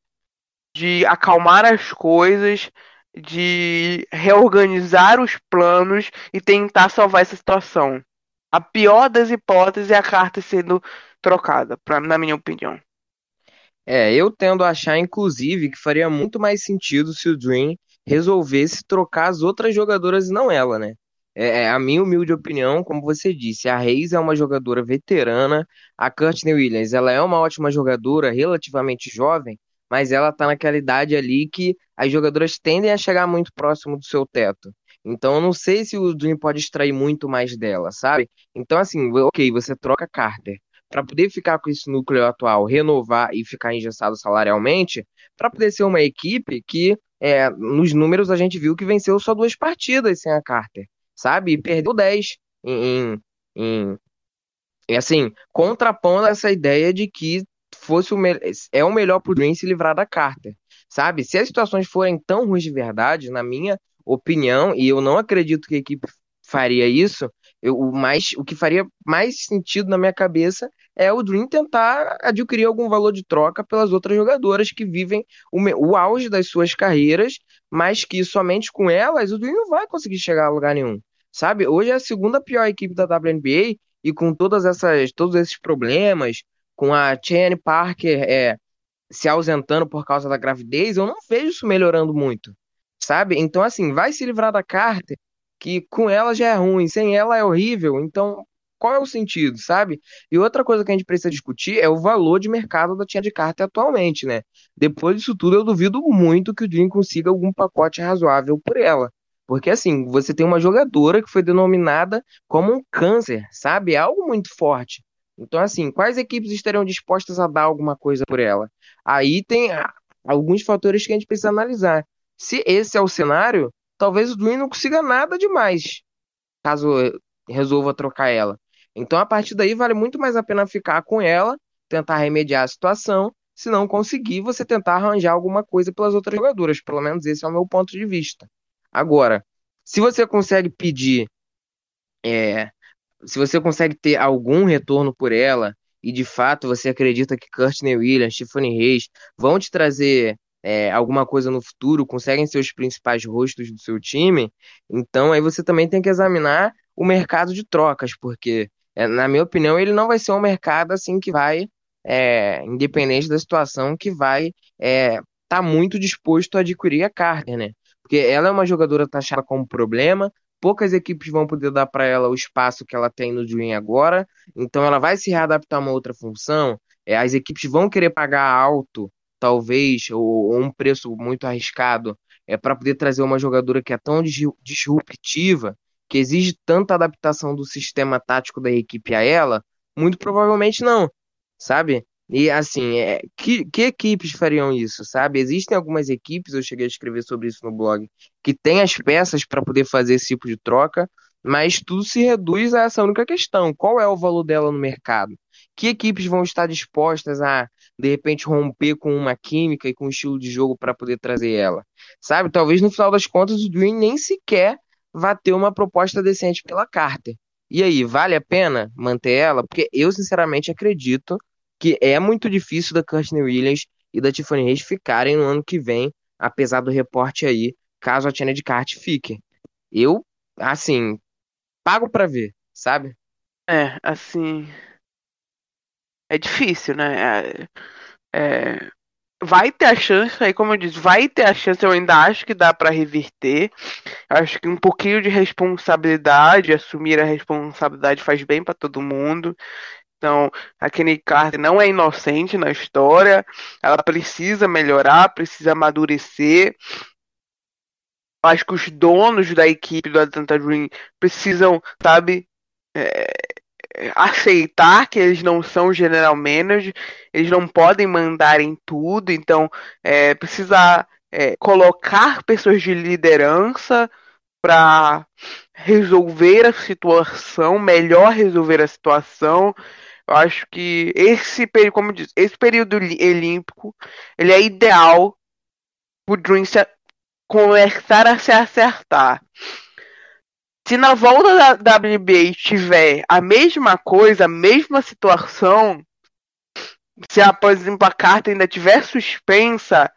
de acalmar as coisas, de reorganizar os planos e tentar salvar essa situação. A pior das hipóteses é a carta sendo trocada, pra, na minha opinião. É, eu tendo a achar, inclusive, que faria muito mais sentido se o Dream resolvesse trocar as outras jogadoras e não ela, né? É, é, a minha humilde opinião, como você disse, a Reis é uma jogadora veterana, a Courtney Williams, ela é uma ótima jogadora, relativamente jovem, mas ela tá naquela idade ali que as jogadoras tendem a chegar muito próximo do seu teto. Então eu não sei se o Dream pode extrair muito mais dela, sabe? Então assim, ok, você troca Carter para poder ficar com esse núcleo atual, renovar e ficar engessado salarialmente, para poder ser uma equipe que é, nos números a gente viu que venceu só duas partidas sem a Carter. sabe? E perdeu 10 em, em, em assim, contrapondo essa ideia de que fosse o é o melhor pro Dream se livrar da Carter, sabe? Se as situações forem tão ruins de verdade, na minha opinião, e eu não acredito que a equipe faria isso, eu, o, mais, o que faria mais sentido na minha cabeça é o Dream tentar adquirir algum valor de troca pelas outras jogadoras que vivem o, o auge das suas carreiras, mas que somente com elas o Dream não vai conseguir chegar a lugar nenhum. Sabe? Hoje é a segunda pior equipe da WNBA e com todas essas, todos esses problemas, com a Cheyenne Parker é, se ausentando por causa da gravidez, eu não vejo isso melhorando muito, sabe? Então, assim, vai se livrar da Carter, que com ela já é ruim, sem ela é horrível, então qual é o sentido, sabe? E outra coisa que a gente precisa discutir é o valor de mercado da Cheyenne Carter atualmente, né? Depois disso tudo, eu duvido muito que o Dream consiga algum pacote razoável por ela. Porque assim, você tem uma jogadora que foi denominada como um câncer, sabe? É algo muito forte. Então, assim, quais equipes estariam dispostas a dar alguma coisa por ela? Aí tem alguns fatores que a gente precisa analisar. Se esse é o cenário, talvez o Dream não consiga nada demais, caso resolva trocar ela. Então, a partir daí, vale muito mais a pena ficar com ela, tentar remediar a situação. Se não conseguir, você tentar arranjar alguma coisa pelas outras jogadoras. Pelo menos esse é o meu ponto de vista. Agora, se você consegue pedir é, se você consegue ter algum retorno por ela, e de fato você acredita que Courtney Williams, Tiffany Reis vão te trazer é, alguma coisa no futuro, conseguem ser os principais rostos do seu time, então aí você também tem que examinar o mercado de trocas, porque, é, na minha opinião, ele não vai ser um mercado assim que vai, é, independente da situação, que vai é, tá muito disposto a adquirir a Carter, né? Porque ela é uma jogadora taxada como problema, poucas equipes vão poder dar para ela o espaço que ela tem no Dream agora, então ela vai se readaptar a uma outra função. É, as equipes vão querer pagar alto, talvez, ou, ou um preço muito arriscado, é para poder trazer uma jogadora que é tão disruptiva, que exige tanta adaptação do sistema tático da equipe a ela. Muito provavelmente não, sabe? E assim, é, que, que equipes fariam isso, sabe? Existem algumas equipes, eu cheguei a escrever sobre isso no blog, que têm as peças para poder fazer esse tipo de troca, mas tudo se reduz a essa única questão: qual é o valor dela no mercado? Que equipes vão estar dispostas a, de repente, romper com uma química e com um estilo de jogo para poder trazer ela? Sabe? Talvez no final das contas o Dream nem sequer vá ter uma proposta decente pela Carter. E aí, vale a pena manter ela? Porque eu, sinceramente, acredito que é muito difícil da Courtney Williams e da Tiffany Reis ficarem no ano que vem, apesar do reporte aí, caso a Tina de Cart fique. Eu, assim, pago para ver, sabe? É, assim. É difícil, né? É, é, vai ter a chance, aí como eu disse, vai ter a chance, eu ainda acho que dá para reverter. Acho que um pouquinho de responsabilidade, assumir a responsabilidade faz bem para todo mundo. Então, a Kenny Carter não é inocente na história, ela precisa melhorar, precisa amadurecer. Acho que os donos da equipe do Atlanta Dream precisam, sabe, é, aceitar que eles não são general manager, eles não podem mandar em tudo, então é, precisa é, colocar pessoas de liderança para resolver a situação, melhor resolver a situação, eu acho que esse período, como diz, esse período olímpico, ele é ideal pro Dream começar a se acertar. Se na volta da WNBA tiver a mesma coisa, a mesma situação, se a, por exemplo, a carta ainda tiver suspensa,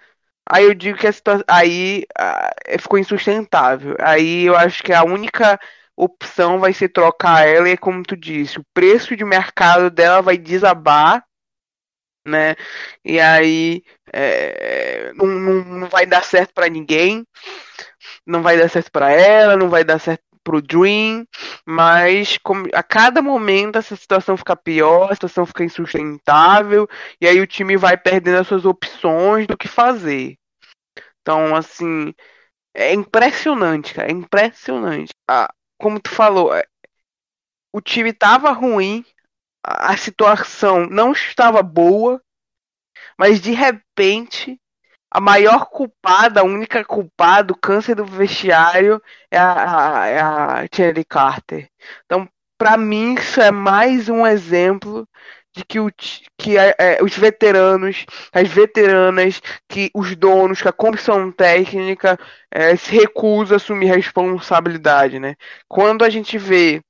aí eu digo que a situação aí uh, ficou insustentável. Aí eu acho que a única opção vai ser trocar ela e como tu disse, o preço de mercado dela vai desabar, né? E aí é, não, não, não vai dar certo para ninguém, não vai dar certo para ela, não vai dar certo pro Dream, mas como, a cada momento essa situação fica pior, a situação fica insustentável, e aí o time vai perdendo as suas opções do que fazer. Então, assim, é impressionante, cara, é impressionante. A, como tu falou, é, o time estava ruim, a situação não estava boa, mas de repente a maior culpada, a única culpada do câncer do vestiário é a, é a Carter. Então, para mim, isso é mais um exemplo de que, o, que é, é, os veteranos, as veteranas, que os donos, que a comissão técnica é, se recusa a assumir responsabilidade, né? Quando a gente vê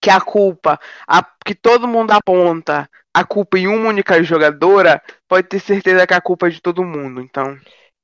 que a culpa, a, que todo mundo aponta a culpa em uma única jogadora, pode ter certeza que a culpa é de todo mundo. Então.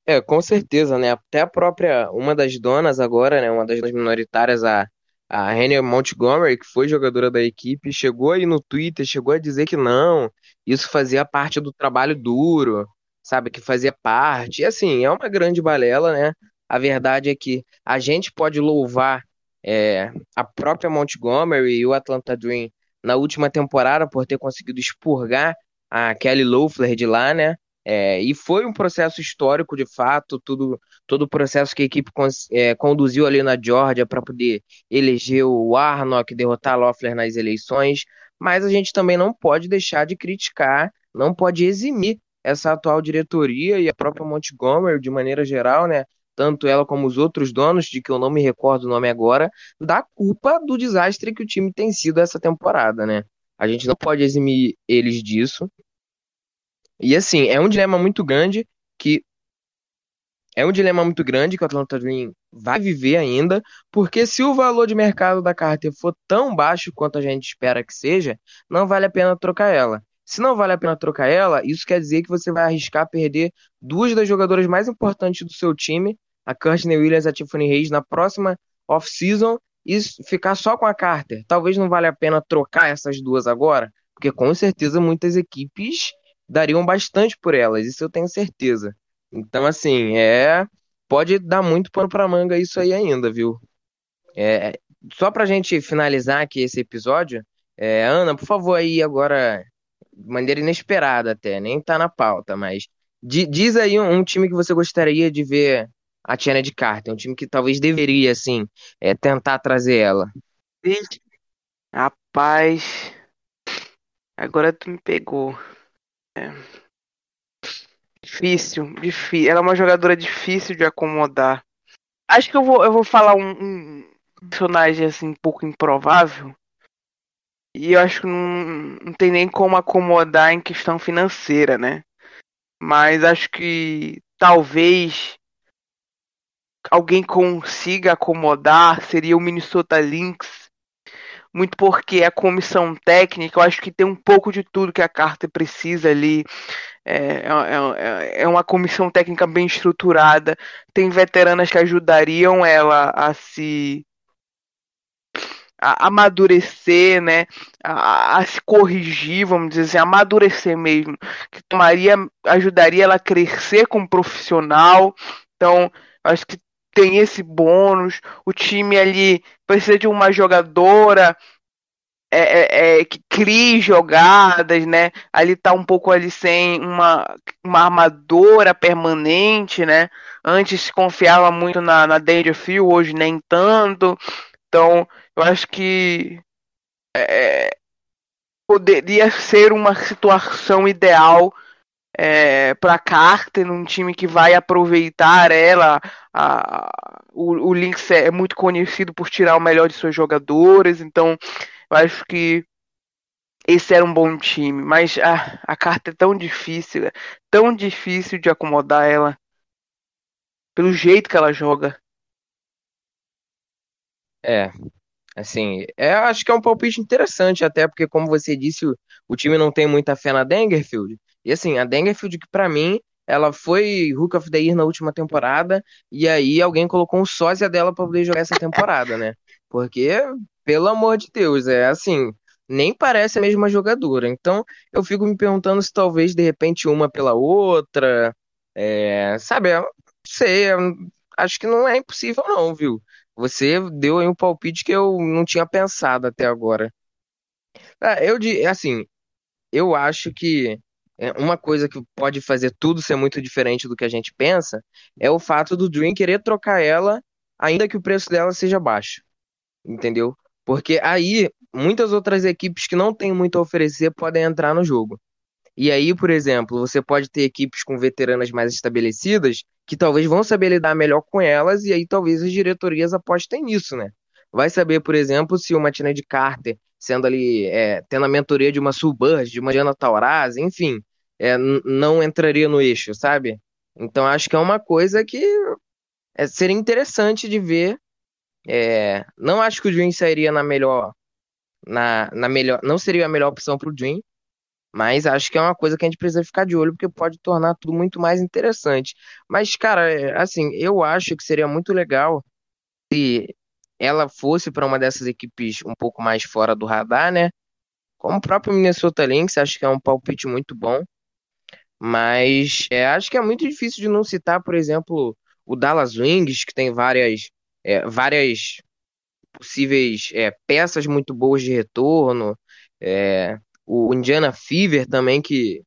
É, com certeza, né? Até a própria, uma das donas agora, né? Uma das minoritárias, a, a Hannah Montgomery, que foi jogadora da equipe, chegou aí no Twitter, chegou a dizer que não, isso fazia parte do trabalho duro, sabe? Que fazia parte. E assim, é uma grande balela, né? A verdade é que a gente pode louvar é, a própria Montgomery e o Atlanta Dream na última temporada por ter conseguido expurgar a Kelly Loeffler de lá, né? É, e foi um processo histórico, de fato, tudo, todo o processo que a equipe é, conduziu ali na Georgia para poder eleger o Warnock, derrotar Loeffler nas eleições, mas a gente também não pode deixar de criticar, não pode eximir essa atual diretoria e a própria Montgomery, de maneira geral, né? tanto ela como os outros donos, de que eu não me recordo o nome agora, da culpa do desastre que o time tem sido essa temporada, né? A gente não pode eximir eles disso. E assim, é um dilema muito grande que é um dilema muito grande que o Atlanta Dream vai viver ainda, porque se o valor de mercado da Carter for tão baixo quanto a gente espera que seja, não vale a pena trocar ela. Se não vale a pena trocar ela, isso quer dizer que você vai arriscar perder duas das jogadoras mais importantes do seu time a Courtney Williams e a Tiffany Reis na próxima off-season e ficar só com a Carter. Talvez não valha a pena trocar essas duas agora, porque com certeza muitas equipes dariam bastante por elas, isso eu tenho certeza. Então, assim, é. Pode dar muito pano pra manga isso aí ainda, viu? É, só pra gente finalizar aqui esse episódio, é, Ana, por favor, aí agora, de maneira inesperada até, nem tá na pauta, mas diz aí um, um time que você gostaria de ver a Tiana de Carter, um time que talvez deveria, assim, é, tentar trazer ela. Rapaz, agora tu me pegou. É. Difícil, difícil. Ela é uma jogadora difícil de acomodar. Acho que eu vou, eu vou falar um, um personagem assim um pouco improvável. E eu acho que não, não tem nem como acomodar em questão financeira, né? Mas acho que talvez alguém consiga acomodar seria o Minnesota Lynx. Muito porque a comissão técnica, eu acho que tem um pouco de tudo que a Carter precisa ali. É, é, é, é uma comissão técnica bem estruturada. Tem veteranas que ajudariam ela a se a amadurecer, né, a, a, se corrigir, vamos dizer assim, amadurecer mesmo, que tomaria, ajudaria ela a crescer como profissional. Então, acho que tem esse bônus. O time ali precisa de uma jogadora é, é, é, que crie jogadas, né? Ali tá um pouco ali sem uma, uma armadora permanente, né? Antes se confiava muito na, na Dangerfield, hoje nem tanto. Então, eu acho que é, poderia ser uma situação ideal é, para Carter, num time que vai aproveitar ela. A, o, o Lynx é muito conhecido por tirar o melhor de seus jogadores, então eu acho que esse era um bom time. Mas a, a Carter é tão difícil, é tão difícil de acomodar ela pelo jeito que ela joga. É, assim, é, acho que é um palpite interessante, até porque, como você disse, o, o time não tem muita fé na Dangerfield. E assim, a Dangerfield, que para mim, ela foi Hook of the Year na última temporada, e aí alguém colocou um sósia dela pra poder jogar essa temporada, né? Porque, pelo amor de Deus, é assim, nem parece a mesma jogadora. Então, eu fico me perguntando se talvez, de repente, uma pela outra, é, sabe, sei, acho que não é impossível não, viu? Você deu aí um palpite que eu não tinha pensado até agora. Ah, eu, assim, eu acho que é, uma coisa que pode fazer tudo ser muito diferente do que a gente pensa é o fato do Dream querer trocar ela, ainda que o preço dela seja baixo. Entendeu? Porque aí muitas outras equipes que não têm muito a oferecer podem entrar no jogo. E aí, por exemplo, você pode ter equipes com veteranas mais estabelecidas que talvez vão saber lidar melhor com elas, e aí talvez as diretorias apostem nisso, né? Vai saber, por exemplo, se uma Tina de Carter, sendo ali, é, tendo a mentoria de uma Sulburs, de uma Diana Taurasi, enfim, é, não entraria no eixo, sabe? Então acho que é uma coisa que é, seria interessante de ver. É, não acho que o Dream sairia na melhor, na, na melhor, não seria a melhor opção para o Dream, mas acho que é uma coisa que a gente precisa ficar de olho, porque pode tornar tudo muito mais interessante. Mas, cara, é, assim, eu acho que seria muito legal se ela fosse para uma dessas equipes um pouco mais fora do radar, né? Como o próprio Minnesota Lynx, acho que é um palpite muito bom. Mas é, acho que é muito difícil de não citar, por exemplo, o Dallas Wings, que tem várias, é, várias possíveis é, peças muito boas de retorno. É, o Indiana Fever também, que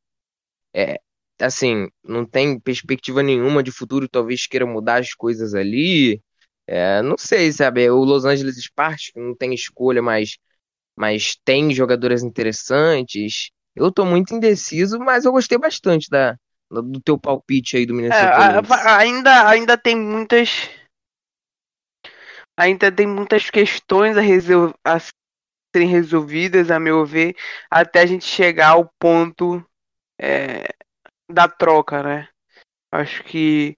é, assim, não tem perspectiva nenhuma de futuro, talvez queira mudar as coisas ali. É, não sei, sabe? O Los Angeles Sparks, que não tem escolha, mas, mas tem jogadoras interessantes. Eu tô muito indeciso, mas eu gostei bastante da, do teu palpite aí do Minnesota é, ainda, ainda tem muitas ainda tem muitas questões a, resol a serem resolvidas, a meu ver, até a gente chegar ao ponto é, da troca, né? Acho que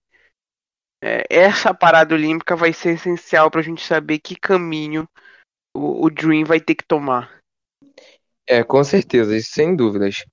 é, essa parada olímpica vai ser essencial para a gente saber que caminho o, o Dream vai ter que tomar. É, com certeza, sem dúvidas.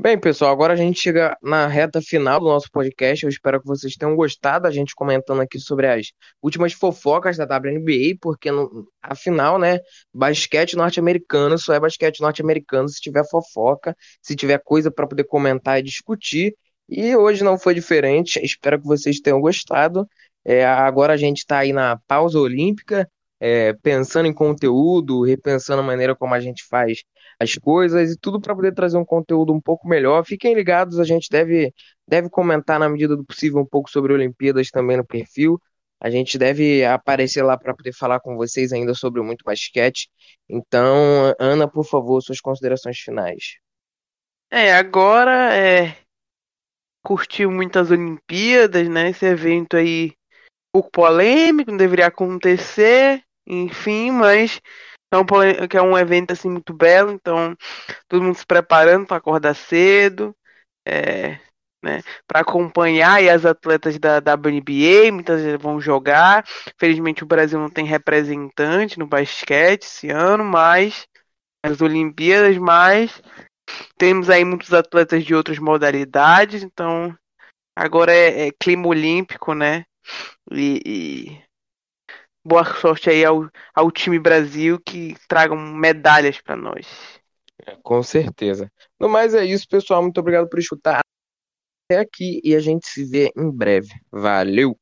Bem, pessoal, agora a gente chega na reta final do nosso podcast. Eu espero que vocês tenham gostado a gente comentando aqui sobre as últimas fofocas da WNBA, porque no, afinal, né, basquete norte-americano só é basquete norte-americano se tiver fofoca, se tiver coisa para poder comentar e discutir. E hoje não foi diferente. Espero que vocês tenham gostado. É, agora a gente está aí na pausa olímpica, é, pensando em conteúdo, repensando a maneira como a gente faz as coisas e tudo para poder trazer um conteúdo um pouco melhor. Fiquem ligados, a gente deve, deve comentar na medida do possível um pouco sobre Olimpíadas também no perfil. A gente deve aparecer lá para poder falar com vocês ainda sobre muito basquete. Então, Ana, por favor, suas considerações finais. É, agora é curtiu muitas Olimpíadas, né? Esse evento aí pouco polêmico, não deveria acontecer, enfim, mas um, que é um evento assim muito belo, então todo mundo se preparando para acordar cedo, é, né, para acompanhar e as atletas da, da WNBA, muitas vão jogar. Felizmente o Brasil não tem representante no basquete esse ano, mas as Olimpíadas, mas temos aí muitos atletas de outras modalidades, então agora é, é clima olímpico, né? E, e boa sorte aí ao, ao time Brasil que tragam medalhas para nós. É, com certeza. No mais é isso, pessoal. Muito obrigado por escutar até aqui e a gente se vê em breve. Valeu!